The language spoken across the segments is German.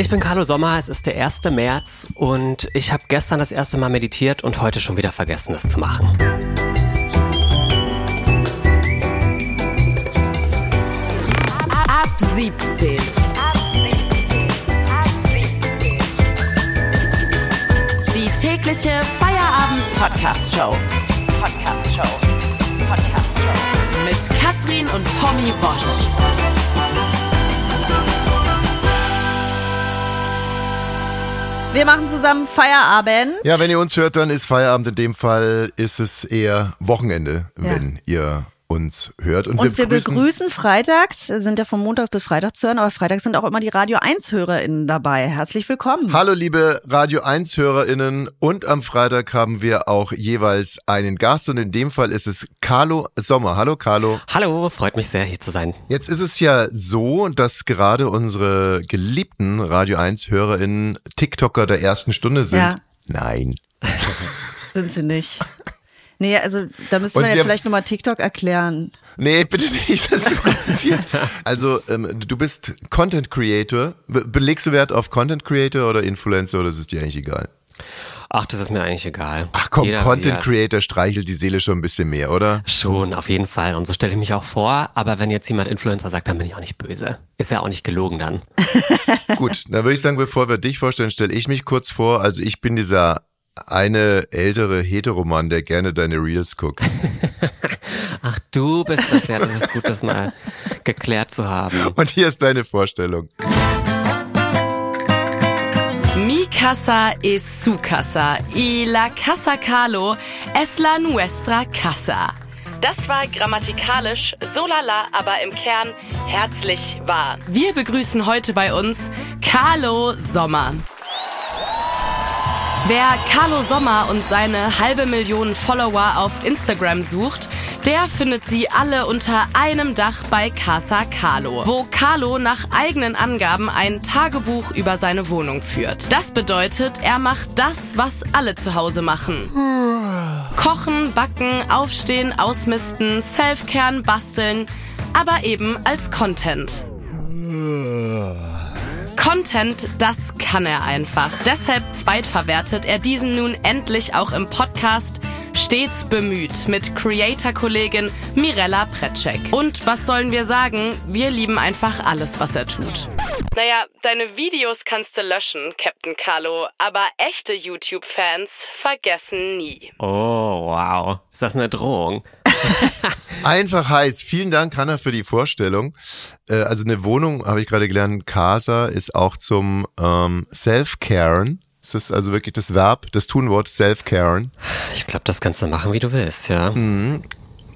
Ich bin Carlo Sommer, es ist der 1. März und ich habe gestern das erste Mal meditiert und heute schon wieder vergessen, es zu machen. Ab 17. Die tägliche Feierabend-Podcast-Show. Podcast-Show. Podcast-Show. Mit Katrin und Tommy Bosch. Wir machen zusammen Feierabend. Ja, wenn ihr uns hört, dann ist Feierabend. In dem Fall ist es eher Wochenende, Ja. wenn ihr uns hört. Und, Und wir begrüßen, begrüßen freitags, sind ja von Montags bis Freitags zu hören, aber freitags sind auch immer die Radio 1 HörerInnen dabei. Herzlich willkommen. Hallo liebe Radio 1 HörerInnen und am Freitag haben wir auch jeweils einen Gast und in dem Fall ist es Carlo Sommer. Hallo Carlo. Hallo, freut mich sehr, hier zu sein. Jetzt ist es ja so, dass gerade unsere geliebten Radio 1 HörerInnen TikToker der ersten Stunde sind. Ja. Nein. Sind sie nicht. Nee, also da müssen Und wir Sie jetzt haben- vielleicht nochmal TikTok erklären. Nee, bitte nicht, das ist so kompliziert. Also, ähm, du bist Content Creator. Be belegst du Wert auf Content Creator oder Influencer oder ist es dir eigentlich egal? Ach, das ist mir eigentlich egal. Ach komm, Jeder, Content Creator streichelt die Seele schon ein bisschen mehr, oder? Schon, auf jeden Fall. Und so stelle ich mich auch vor. Aber wenn jetzt jemand Influencer sagt, dann bin ich auch nicht böse. Ist ja auch nicht gelogen dann. Gut, dann würde ich sagen, bevor wir dich vorstellen, stelle ich mich kurz vor. Also ich bin dieser eine ältere Heteromann, der gerne deine Reels guckt. Ach, du bist das ja. Das ist gut, das mal geklärt zu haben. Und hier ist deine Vorstellung. Mi casa es su casa y la casa Carlo es la nuestra casa. Das war grammatikalisch so lala, aber im Kern herzlich wahr. Wir begrüßen heute bei uns Carlo Sommer. Wer Carlo Sommer und seine halbe Million Follower auf Instagram sucht, der findet sie alle unter einem Dach bei Casa Carlo, wo Carlo nach eigenen Angaben ein Tagebuch über seine Wohnung führt. Das bedeutet, er macht das, was alle zu Hause machen. Kochen, backen, aufstehen, ausmisten, Selfcare, basteln, aber eben als Content. Content, das kann er einfach. Deshalb zweitverwertet er diesen nun endlich auch im Podcast Stets bemüht mit Creator-Kollegin Mirella Pretschek. Und was sollen wir sagen? Wir lieben einfach alles, was er tut. Naja, deine Videos kannst du löschen, Captain Carlo, aber echte YouTube-Fans vergessen nie. Oh, wow. Ist das eine Drohung? Einfach heiß. Vielen Dank, Hanna, für die Vorstellung. Äh, also eine Wohnung, habe ich gerade gelernt, Casa ist auch zum ähm, Self-Caren. Das ist also wirklich das Verb, das Tunwort Self-Caren. Ich glaube, das kannst du machen, wie du willst, ja.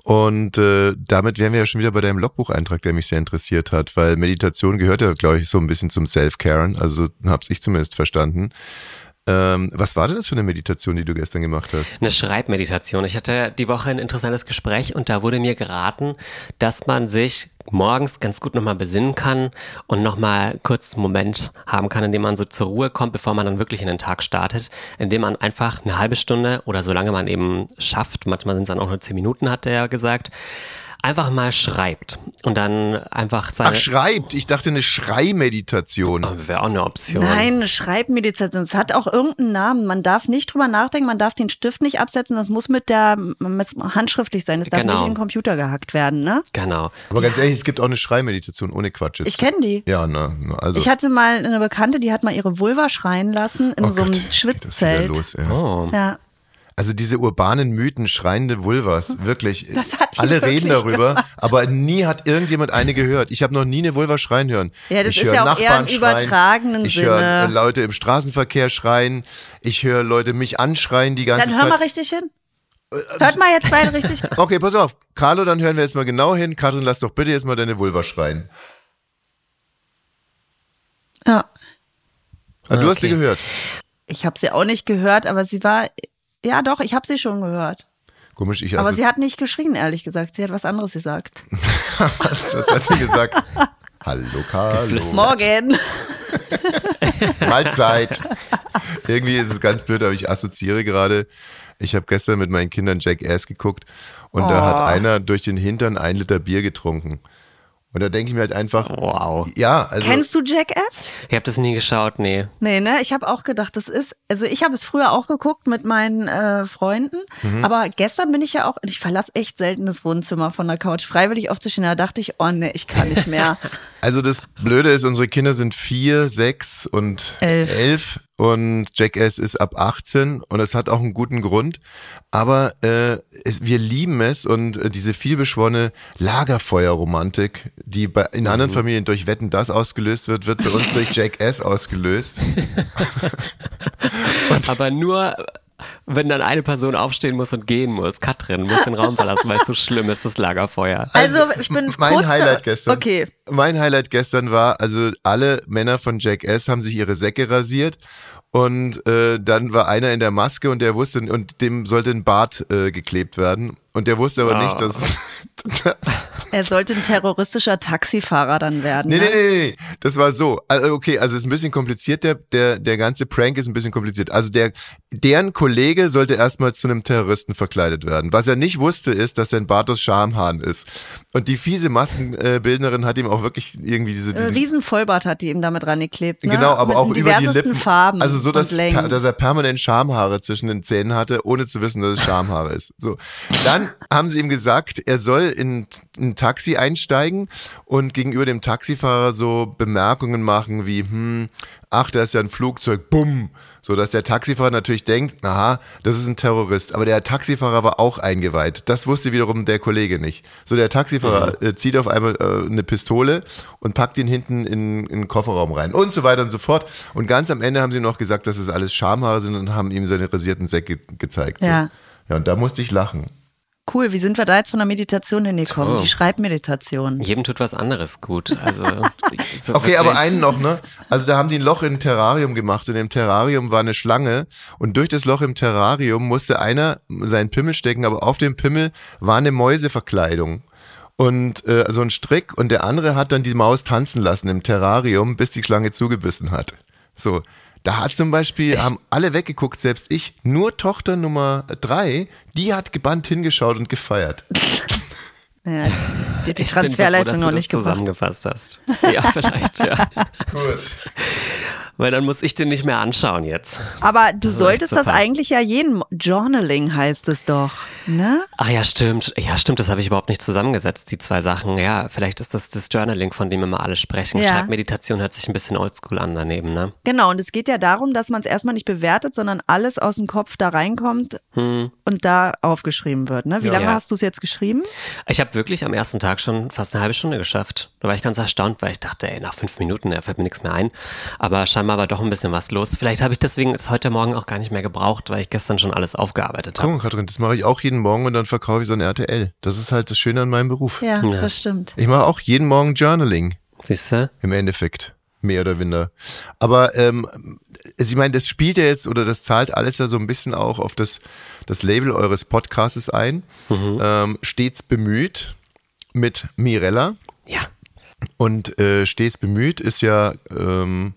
Und äh, damit wären wir ja schon wieder bei deinem Logbucheintrag, der mich sehr interessiert hat, weil Meditation gehört ja, glaube ich, so ein bisschen zum Self-Caren. Also so habe ich zumindest verstanden. Ähm, was war denn das für eine Meditation, die du gestern gemacht hast? Eine Schreibmeditation. Ich hatte die Woche ein interessantes Gespräch und da wurde mir geraten, dass man sich morgens ganz gut nochmal besinnen kann und nochmal kurz einen Moment haben kann, in dem man so zur Ruhe kommt, bevor man dann wirklich in den Tag startet, indem man einfach eine halbe Stunde oder so lange man eben schafft, manchmal sind es dann auch nur zehn Minuten, hat er ja gesagt, einfach mal schreibt und dann einfach seine... Ach, schreibt. Ich dachte eine Schreimeditation. Wäre auch eine Option. Nein, eine Schreibmeditation. Es hat auch irgendeinen Namen. Man darf nicht drüber nachdenken, man darf den Stift nicht absetzen. Das muss mit der muss handschriftlich sein. Das darf Genau. nicht in den Computer gehackt werden, ne? Genau. Aber ganz ehrlich, es gibt auch eine Schreimeditation ohne Quatsch. Jetzt. Ich kenne die. Ja, na, na, also. Ich hatte mal eine Bekannte, die hat mal ihre Vulva schreien lassen in oh so einem Gott, jetzt geht das wieder Schwitzzelt. Los, ja. Oh. Ja. Also diese urbanen Mythen, schreiende Vulvas, wirklich. Das hat die Alle reden wirklich darüber, gemacht. aber nie hat irgendjemand eine gehört. Ich habe noch nie eine Vulva schreien hören. Ja, das ich ist höre ja auch eher Nachbarn im übertragenen Ich höre Sinne. äh, Leute im Straßenverkehr schreien. Ich höre Leute mich anschreien die ganze Dann hör mal Zeit. richtig hin. Hört mal jetzt beide richtig. Okay, pass auf. Carlo, dann hören wir jetzt mal genau hin. Katrin, lass doch bitte jetzt mal deine Vulva schreien. Ja. Ah, Du hast sie Okay. gehört. Ich habe sie auch nicht gehört, aber sie war. Ja, doch, ich habe sie schon gehört. Komisch, ich Aber assozi- sie hat nicht geschrien, ehrlich gesagt. Sie hat was anderes gesagt. was, was hat sie gesagt? Hallo Carlo. Morgen. Mahlzeit. Irgendwie ist es ganz blöd, aber ich assoziiere gerade. Ich habe gestern mit meinen Kindern Jackass geguckt und da hat einer durch den Hintern ein Liter Bier getrunken. Und da denke ich mir halt einfach, Wow. ja, also. Kennst du Jackass? Ich habe das nie geschaut, nee. Nee, ne? Ich habe auch gedacht, das ist, also ich habe es früher auch geguckt mit meinen äh, Freunden, Mhm. aber gestern bin ich ja auch, ich verlasse echt selten das Wohnzimmer von der Couch, freiwillig aufzustehen. Da dachte ich, oh nee, ich kann nicht mehr. Also das Blöde ist, unsere Kinder sind vier, sechs und Elf. elf und Jackass ist ab 18 und es hat auch einen guten Grund. Aber äh, es, wir lieben es und äh, diese vielbeschworene Lagerfeuerromantik, die bei, in anderen Mhm. Familien durch Wetten das ausgelöst wird, wird bei uns durch Jackass ausgelöst. Aber nur, wenn dann eine Person aufstehen muss und gehen muss. Katrin muss den Raum verlassen, weil es so schlimm ist, das Lagerfeuer. Also ich bin mein kurz Highlight gestern. Okay. Mein Highlight gestern war, also alle Männer von Jackass haben sich ihre Säcke rasiert und äh, dann war einer in der Maske und der wusste und dem sollte ein Bart äh, geklebt werden und der wusste aber nicht, Oh. dass Er sollte ein terroristischer Taxifahrer dann werden. Nee, ne? nee, nee, nee, das war so. Also, okay, also es ist ein bisschen kompliziert, der, der, der ganze Prank ist ein bisschen kompliziert. Also der, deren Kollege sollte erstmal zu einem Terroristen verkleidet werden. Was er nicht wusste, ist, dass sein Bart aus Schamhahn ist. Und die fiese Maskenbildnerin hat ihm auch wirklich irgendwie diese, Ein diese riesen Vollbart hat die ihm damit rangeklebt. Ne? Genau, aber Mit auch über die Lippen. Farben. Also so, dass, dass er permanent Schamhaare zwischen den Zähnen hatte, ohne zu wissen, dass es Schamhaare ist. So. Dann haben sie ihm gesagt, er soll in ein Taxi einsteigen und gegenüber dem Taxifahrer so Bemerkungen machen wie, hm, ach, da ist ja ein Flugzeug, bumm. So, dass der Taxifahrer natürlich denkt, aha, das ist ein Terrorist. Aber der Taxifahrer war auch eingeweiht. Das wusste wiederum der Kollege nicht. So, der Taxifahrer äh, zieht auf einmal äh, eine Pistole und packt ihn hinten in, in den Kofferraum rein und so weiter und so fort. Und ganz am Ende haben sie noch gesagt, dass es alles Schamhaare sind und haben ihm seine rasierten Säcke gezeigt. So. Ja. Ja, und da musste ich lachen. Cool, wie sind wir da jetzt von der Meditation hingekommen? Toll. Die Schreibmeditation. Jedem tut was anderes gut. Also, so Okay, aber einen noch, ne? Also da haben die ein Loch in ein Terrarium gemacht und im Terrarium war eine Schlange und durch das Loch im Terrarium musste einer seinen Pimmel stecken, aber auf dem Pimmel war eine Mäuseverkleidung. Und äh, so ein Strick und der andere hat dann die Maus tanzen lassen im Terrarium, bis die Schlange zugebissen hat. So, da hat zum Beispiel, haben alle weggeguckt, selbst ich, nur Tochter Nummer drei, die hat gebannt hingeschaut und gefeiert. Ja, die hat die Ich bin so froh, Transferleistung dass noch du nicht das zusammengefasst hast. Ja, vielleicht, ja. Gut. Weil dann muss ich den nicht mehr anschauen jetzt. Aber du ist solltest das eigentlich ja jeden Journaling heißt es doch, ne? Ach ja, stimmt. Ja, stimmt, das habe ich überhaupt nicht zusammengesetzt, die zwei Sachen. Ja, vielleicht ist das das Journaling, von dem immer alle sprechen. Ja. Schreibmeditation hört sich ein bisschen oldschool an daneben, ne? Genau, und es geht ja darum, dass man es erstmal nicht bewertet, sondern alles aus dem Kopf da reinkommt und da aufgeschrieben wird. Ne? Wie Ja. lange hast du es jetzt geschrieben? Ich habe wirklich am ersten Tag schon fast eine halbe Stunde geschafft. Da war ich ganz erstaunt, weil ich dachte, ey, nach fünf Minuten, da fällt mir nichts mehr ein. Aber scheinbar war doch ein bisschen was los. Vielleicht habe ich deswegen es heute Morgen auch gar nicht mehr gebraucht, weil ich gestern schon alles aufgearbeitet habe. Guck mal, Katrin, das mache ich auch jeden Morgen und dann verkaufe ich so ein RTL. Das ist halt das Schöne an meinem Beruf. Ja, Ja. das stimmt. Ich mache auch jeden Morgen Journaling, Siehst du? im Endeffekt. Mehr oder minder. Aber ähm, also ich meine, das spielt ja jetzt oder das zahlt alles ja so ein bisschen auch auf das, das Label eures Podcastes ein. Ähm, stets bemüht mit Mirella. Ja. Und äh, stets bemüht ist ja, ähm,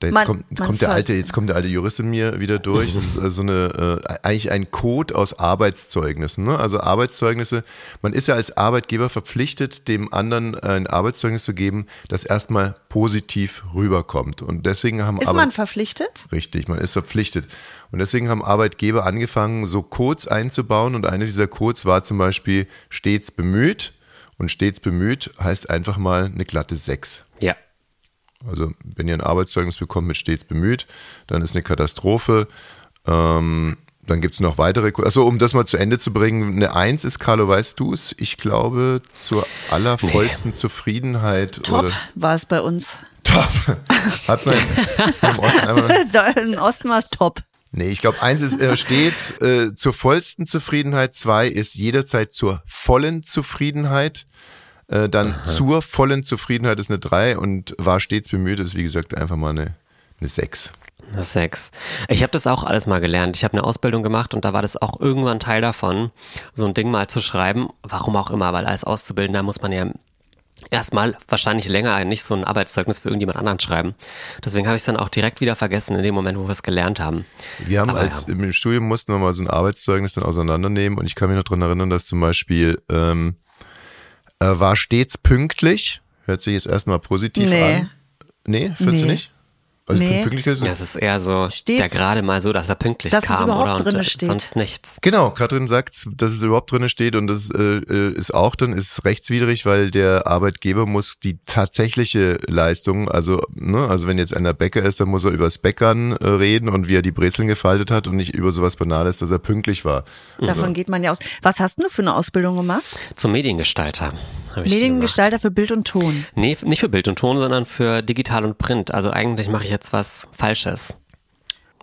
da jetzt Man- kommt, man kommt der alte, jetzt kommt der alte Jurist in mir wieder durch. Das ist äh, so eine äh, eigentlich ein Code aus Arbeitszeugnissen. Ne? Also Arbeitszeugnisse. Man ist ja als Arbeitgeber verpflichtet, dem anderen ein Arbeitszeugnis zu geben, das erstmal positiv rüberkommt. Und deswegen haben Ist Arbeit- man verpflichtet? Richtig, man ist verpflichtet. Und deswegen haben Arbeitgeber angefangen, so Codes einzubauen. Und einer dieser Codes war zum Beispiel stets bemüht. Und stets bemüht heißt einfach mal eine glatte 6. Ja. Also wenn ihr ein Arbeitszeugnis bekommt mit stets bemüht, dann ist eine Katastrophe. Ähm, dann gibt es noch weitere. Also um das mal zu Ende zu bringen, eine 1 ist, Carlo, weißt du es? Ich glaube, zur allervollsten Zufriedenheit. Top war es bei uns. top. Hat man im Osten einmal Im Osten war es top. Nee, ich glaube, eins ist äh, stets äh, zur vollsten Zufriedenheit, zwei ist jederzeit zur vollen Zufriedenheit, äh, dann zur vollen Zufriedenheit ist eine drei und war stets bemüht, ist wie gesagt einfach mal eine, eine sechs. Eine Sechs. Ich habe das auch alles mal gelernt. Ich habe eine Ausbildung gemacht und da war das auch irgendwann Teil davon, so ein Ding mal zu schreiben. Warum auch immer, weil als Auszubildender muss man ja erstmal wahrscheinlich länger nicht so ein Arbeitszeugnis für irgendjemand anderen schreiben. Deswegen habe ich es dann auch direkt wieder vergessen in dem Moment, wo wir es gelernt haben. Wir haben Aber als ja. im Studium mussten wir mal so ein Arbeitszeugnis dann auseinandernehmen und ich kann mich noch dran erinnern, dass zum Beispiel ähm, äh, war stets pünktlich Hört sich jetzt erstmal positiv Nee. an. Nee, findest du Nee. nicht? Also Nee. Pünktlichkeit ist Ja, es ist eher so, Steht's? der gerade mal so, dass er pünktlich Dass es kam, überhaupt oder? Und steht. sonst nichts. Genau, Katrin sagt, dass es überhaupt drin steht und das äh, äh, ist auch dann ist rechtswidrig, weil der Arbeitgeber muss die tatsächliche Leistung, also ne, also wenn jetzt einer Bäcker ist, dann muss er übers Bäckern äh, reden und wie er die Brezeln gefaltet hat und nicht über sowas Banales, dass er pünktlich war. Davon geht man ja aus. Was hast du für eine Ausbildung gemacht? Zum Mediengestalter. Mediengestalter für Bild und Ton. Nee, nicht für Bild und Ton, sondern für digital und Print. Also eigentlich mache ich jetzt was Falsches.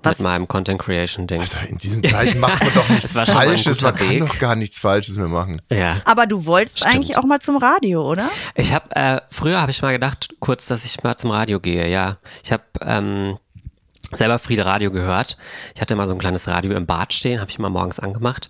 Was? Mit meinem Content Creation Ding. Also in diesen Zeiten macht man doch nichts Falsches, man kann Weg. doch gar nichts Falsches mehr machen. ja. Aber du wolltest Stimmt. eigentlich auch mal zum Radio, oder? Ich habe äh, früher habe ich mal gedacht, kurz, dass ich mal zum Radio gehe. Ja, ich habe ähm, selber Friede Radio gehört. Ich hatte mal so ein kleines Radio im Bad stehen, habe ich immer morgens angemacht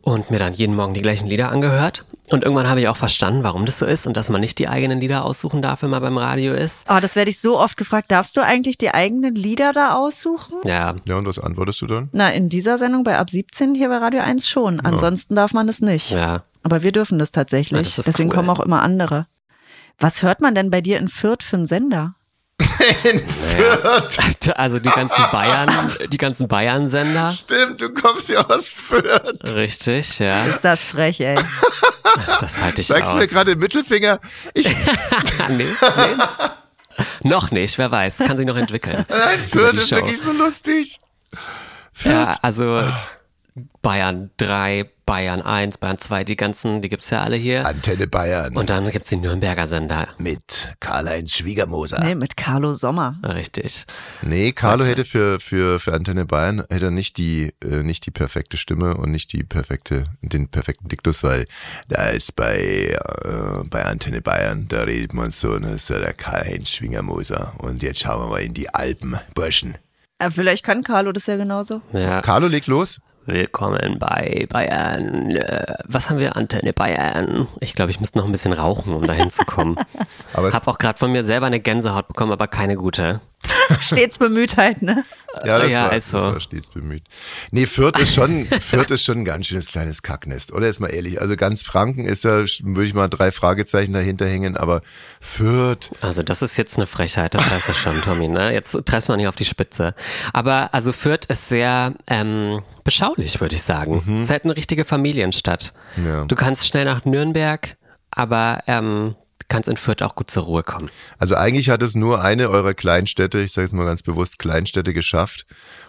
und mir dann jeden Morgen die gleichen Lieder angehört. Und irgendwann habe ich auch verstanden, warum das so ist und dass man nicht die eigenen Lieder aussuchen darf, wenn man beim Radio ist. Oh, das werde ich so oft gefragt. Darfst du eigentlich die eigenen Lieder da aussuchen? Ja, Ja, und was antwortest du dann? Na, in dieser Sendung bei Ab 17 hier bei Radio 1 schon. Ansonsten darf man es nicht. ja. Aber wir dürfen das tatsächlich. Ja, das ist Deswegen cool. kommen auch immer andere. Was hört man denn bei dir in Fürth für einen Sender? Naja. Also die ganzen Bayern, die ganzen Bayern-Sender. Stimmt, du kommst ja aus Fürth. Richtig, ja. Ist das frech, ey. Das halte ich Sagst aus. du mir gerade den Mittelfinger? Ich, nee, nee. Noch nicht, wer weiß. Kann sich noch entwickeln. nein, Fürth ist Show. wirklich so lustig. Ja, also Bayern 3, Bayern 1, Bayern 2, die ganzen, die gibt's ja alle hier. Antenne Bayern Und dann gibt's die Nürnberger Sender. mit Karl-Heinz Schwiegermoser. Nee, mit Carlo Sommer. Richtig. Nee, Carlo Warte. hätte für, für, für Antenne Bayern hätte er nicht die, äh, nicht die perfekte Stimme und nicht die perfekte, den perfekten Diktus, weil da ist bei, äh, bei Antenne Bayern, da redet man so, ne, so der Karl-Heinz Schwingermoser. Und jetzt schauen wir mal in die Alpen, Burschen. Äh, vielleicht kann Carlo das ja genauso. Ja. Carlo, leg los. Willkommen bei Bayern. Äh, Was haben wir? Antenne Bayern. Ich glaube, ich müsste noch ein bisschen rauchen, um dahin zu kommen. Aber es, Hab auch gerade von mir selber eine Gänsehaut bekommen, aber keine gute. Stets bemüht halt, ne? Ja, das, ja, war, ist das war stets bemüht. Nee, Fürth ist schon, Fürth ist schon ein ganz schönes kleines Kacknest, oder? Ist mal ehrlich. Also ganz Franken ist ja, würde ich mal drei Fragezeichen dahinter hängen, aber Fürth, Also das ist jetzt eine Frechheit, das weißt du schon, Tommy. Ne? Jetzt treibst du mal nicht auf die Spitze. Aber also Fürth ist sehr ähm, beschaulich, würde ich sagen. Es ist halt eine richtige Familienstadt. Ja. Du kannst schnell nach Nürnberg, aber ähm, kannst in Fürth auch gut zur Ruhe kommen. Also eigentlich hat es nur eine eurer Kleinstädte, ich sage jetzt mal ganz bewusst Kleinstädte geschafft.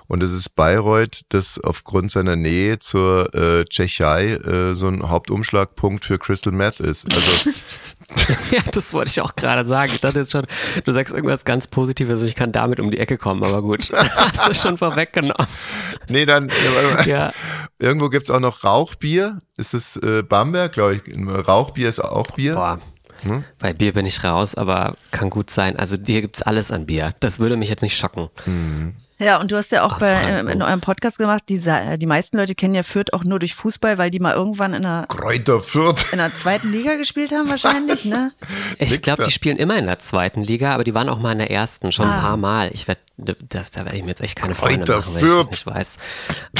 Und es ist Bayreuth, das aufgrund seiner Nähe zur äh, Tschechei äh, so ein Hauptumschlagpunkt für Crystal Meth ist. Also ja, das wollte ich auch gerade sagen. Ich dachte jetzt schon, du sagst irgendwas ganz Positives ich kann damit um die Ecke kommen, aber gut. Hast du schon vorweggenommen. nee, dann äh, warte mal. Ja. irgendwo gibt's auch noch Rauchbier. Ist es äh, Bamberg, glaube ich. Rauchbier ist auch Bier. Boah. Hm? Bei Bier bin ich raus, aber kann gut sein. Also hier gibt's alles an Bier. Das würde mich jetzt nicht schocken. Ja, und du hast ja auch bei, Franken. in eurem Podcast gemacht, die, Sa- die meisten Leute kennen ja Fürth auch nur durch Fußball, weil die mal irgendwann in der, Kräuter Fürth. in der zweiten Liga gespielt haben wahrscheinlich, ne? Ich glaube, die spielen immer in der zweiten Liga, aber die waren auch mal in der ersten, schon Ah. ein paar Mal. Ich werd, das, da werde ich mir jetzt echt keine Freunde machen, wenn ich das nicht weiß.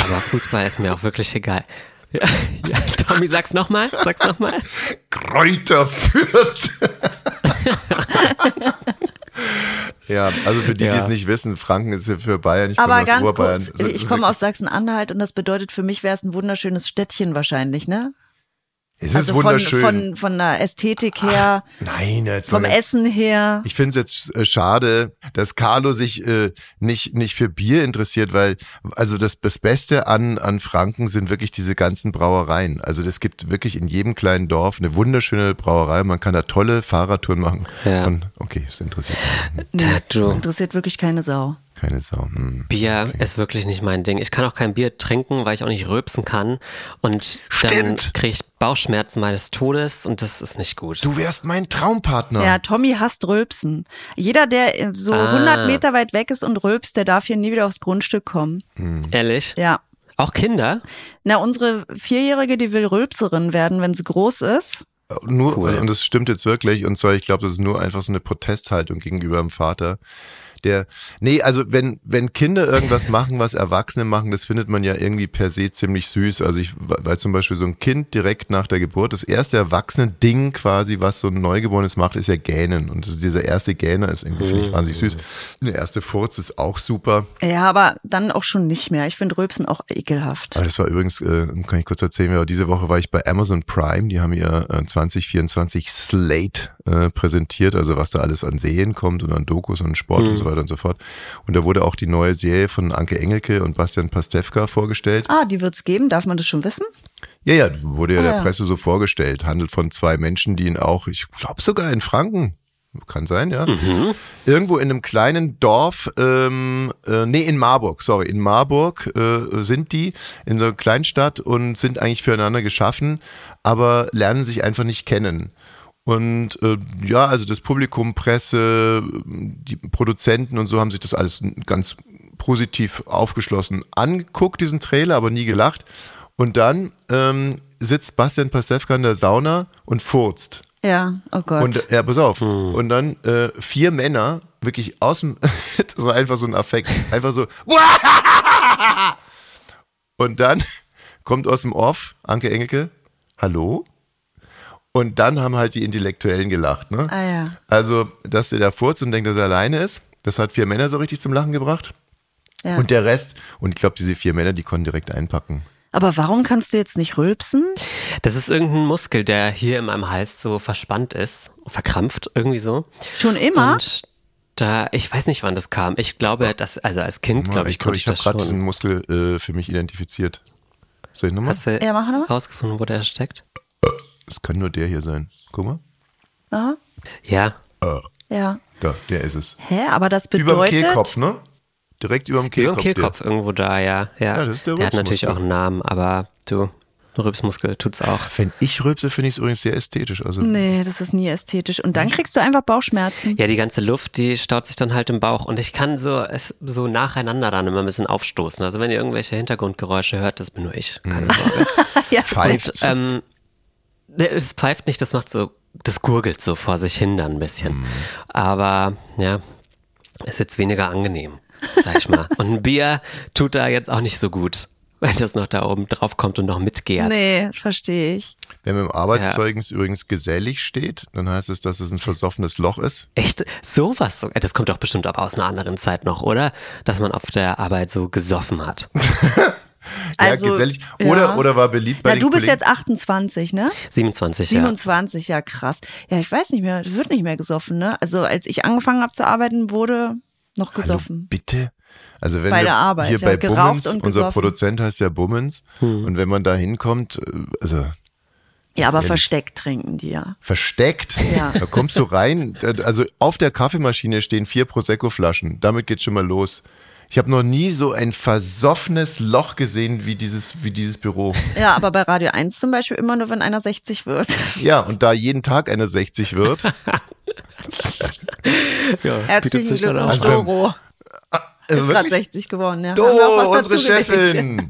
Aber Fußball ist mir auch wirklich egal. Ja, ja, Tommy, sag's nochmal, sag's nochmal. Kräuter Fürth. ja, also für die, die Ja. es nicht wissen, Franken ist ja für Bayern, ich komme Aber aus ganz Oberbayern. kurz, ich komme aus Sachsen-Anhalt und das bedeutet für mich wäre es ein wunderschönes Städtchen wahrscheinlich, ne? Es ist also wunderschön. Von, von, von der Ästhetik her, Nein, jetzt vom ganz, Essen her. Ich finde es jetzt äh, schade, dass Carlo sich äh, nicht, nicht für Bier interessiert, weil also das, das Beste an, an Franken sind wirklich diese ganzen Brauereien. Also das gibt wirklich in jedem kleinen Dorf eine wunderschöne Brauerei. Man kann da tolle Fahrradtouren machen. Ja. Von, okay, das interessiert mich. Du, Interessiert wirklich keine Sau. Keine Sau. Hm. Bier ist wirklich nicht mein Ding. Ich kann auch kein Bier trinken, weil ich auch nicht rülpsen kann. Und dann Stimmt. kriege ich Bauchschmerzen meines Todes und das ist nicht gut. Du wärst mein Traumpartner. Ja, Tommy hasst Rülpsen. Jeder, der äh, so Ah. 100 Meter weit weg ist und rülpst, der darf hier nie wieder aufs Grundstück kommen. Ehrlich? Ja. Auch Kinder? Na, unsere Vierjährige, die will Rülpserin werden, wenn sie groß ist. Nur, Cool. also, und das stimmt jetzt wirklich, und zwar, ich glaube, das ist nur einfach so eine Protesthaltung gegenüber dem Vater. Der, nee, also wenn, wenn Kinder irgendwas machen, was Erwachsene machen, das findet man ja irgendwie per se ziemlich süß. Also ich, weil zum Beispiel so ein Kind direkt nach der Geburt, das erste Erwachsene-Ding quasi, was so ein Neugeborenes macht, ist ja Gähnen. Und das, dieser erste Gähner ist irgendwie, finde ich, wahnsinnig süß. Der erste Furz ist auch super. Ja, aber dann auch schon nicht mehr. Ich finde Röpsen auch ekelhaft. Aber das war übrigens, äh, kann ich kurz erzählen, ja, diese Woche war ich bei Amazon Prime, die haben ihr äh, 2024 Slate äh, präsentiert, also was da alles an Serien kommt und an Dokus und Sport und so weiter und so fort. Und da wurde auch die neue Serie von Anke Engelke und Bastian Pastewka vorgestellt. Ah, die wird's geben. Darf man das schon wissen? Ja, ja, wurde ja Ah, der ja. Presse so vorgestellt. Handelt von zwei Menschen, die ihn auch, ich glaube sogar in Franken, kann sein, ja. Irgendwo in einem kleinen Dorf, ähm, äh, nee, in Marburg, sorry, in Marburg äh, sind die, in so einer Kleinstadt und sind eigentlich füreinander geschaffen, aber lernen sich einfach nicht kennen. Und äh, ja, also das Publikum, Presse, die Produzenten und so haben sich das alles ganz positiv aufgeschlossen angeguckt, diesen Trailer, aber nie gelacht. Und dann ähm, sitzt Bastian Pasewka in der Sauna und furzt. Ja, oh Gott. Und ja, pass auf. Und dann äh, vier Männer, wirklich aus dem, das war einfach so ein Affekt, einfach so. Und dann kommt aus dem Off Anke Engelke, hallo? Und dann haben halt die Intellektuellen gelacht, ne? Ah, ja. Also, dass der da furzt und denkt, dass er alleine ist, das hat vier Männer so richtig zum Lachen gebracht. ja. Und der Rest, und ich glaube, diese vier Männer, die konnten direkt einpacken. aber warum kannst du jetzt nicht rülpsen? Das ist irgendein Muskel, der hier in meinem Hals so verspannt ist, verkrampft, irgendwie so. Schon immer? Und da, ich weiß nicht, wann das kam. Ich glaube, dass, also als Kind, glaube ich, glaub, konnte ich ich habe das gerade diesen. Muskel äh, für mich identifiziert. Soll ich nochmal? Hast du Ja, mach rausgefunden, wo der steckt? Das kann nur der hier sein. Guck mal. Aha. Ja. Ja. Da, der ist es. Hä, aber das Über dem bedeutet. Kehlkopf, ne? Direkt über dem Über Kehlkopf. dem Kehlkopf irgendwo da, ja. Ja, Ja, das ist der hat natürlich auch einen Namen, aber du, Rübsmuskel tut's auch. Der. Wenn ich rülpse, finde ich es übrigens sehr ästhetisch. Also, Nee, das ist nie ästhetisch. Und dann kriegst du einfach Bauchschmerzen. Ja, die ganze Luft, die staut sich dann halt im Bauch und ich kann so es so nacheinander dann immer ein bisschen aufstoßen. Also wenn ihr irgendwelche Hintergrundgeräusche hört, das bin nur ich, keine Mhm. Sorge. Ja, Pfeift. ähm, ne, es pfeift nicht, das macht so, das gurgelt so vor sich hin dann ein bisschen. Mhm. Aber ja, ist jetzt weniger angenehm, sag ich mal. Und ein Bier tut da jetzt auch nicht so gut, wenn das noch da oben drauf kommt und noch mitgärt. Nee, das verstehe ich. wenn im Arbeitszeugnis übrigens gesellig steht, dann heißt es, dass es ein versoffenes Loch ist. Echt? Sowas? so- Das kommt doch bestimmt aber aus einer anderen Zeit noch, oder? Dass man auf der Arbeit so gesoffen hat. Also, ja, gesellig. ja. Oder, oder war beliebt bei Na, den du bist Kollegen. jetzt 28, ne? 27, ja. 27, ja. krass. Ja, ich weiß nicht mehr, es wird nicht mehr gesoffen, ne? Also als ich angefangen habe zu arbeiten, wurde noch gesoffen. Bitte? Also wenn Bei wir der Arbeit, hier ja, bei Bummens, und unser gesoffen. Produzent heißt ja Bummens, Hm. und wenn man da hinkommt, äh, also Ja, aber ehrlich. versteckt trinken die ja. versteckt, Ja. da kommst du rein, also auf der Kaffeemaschine stehen vier Prosecco-Flaschen, damit geht's schon mal los. Ich habe noch nie so ein versoffenes Loch gesehen wie dieses, wie dieses Büro. Ja, aber bei Radio 1 zum Beispiel immer nur, wenn einer 60 wird. Ja, und da jeden Tag eine 60 wird, ja Herzlichen Glückwunsch, Also Doro. äh, Ist gerade wirklich? 60 geworden, ja. Do, Haben wir auch was unsere. Chefin.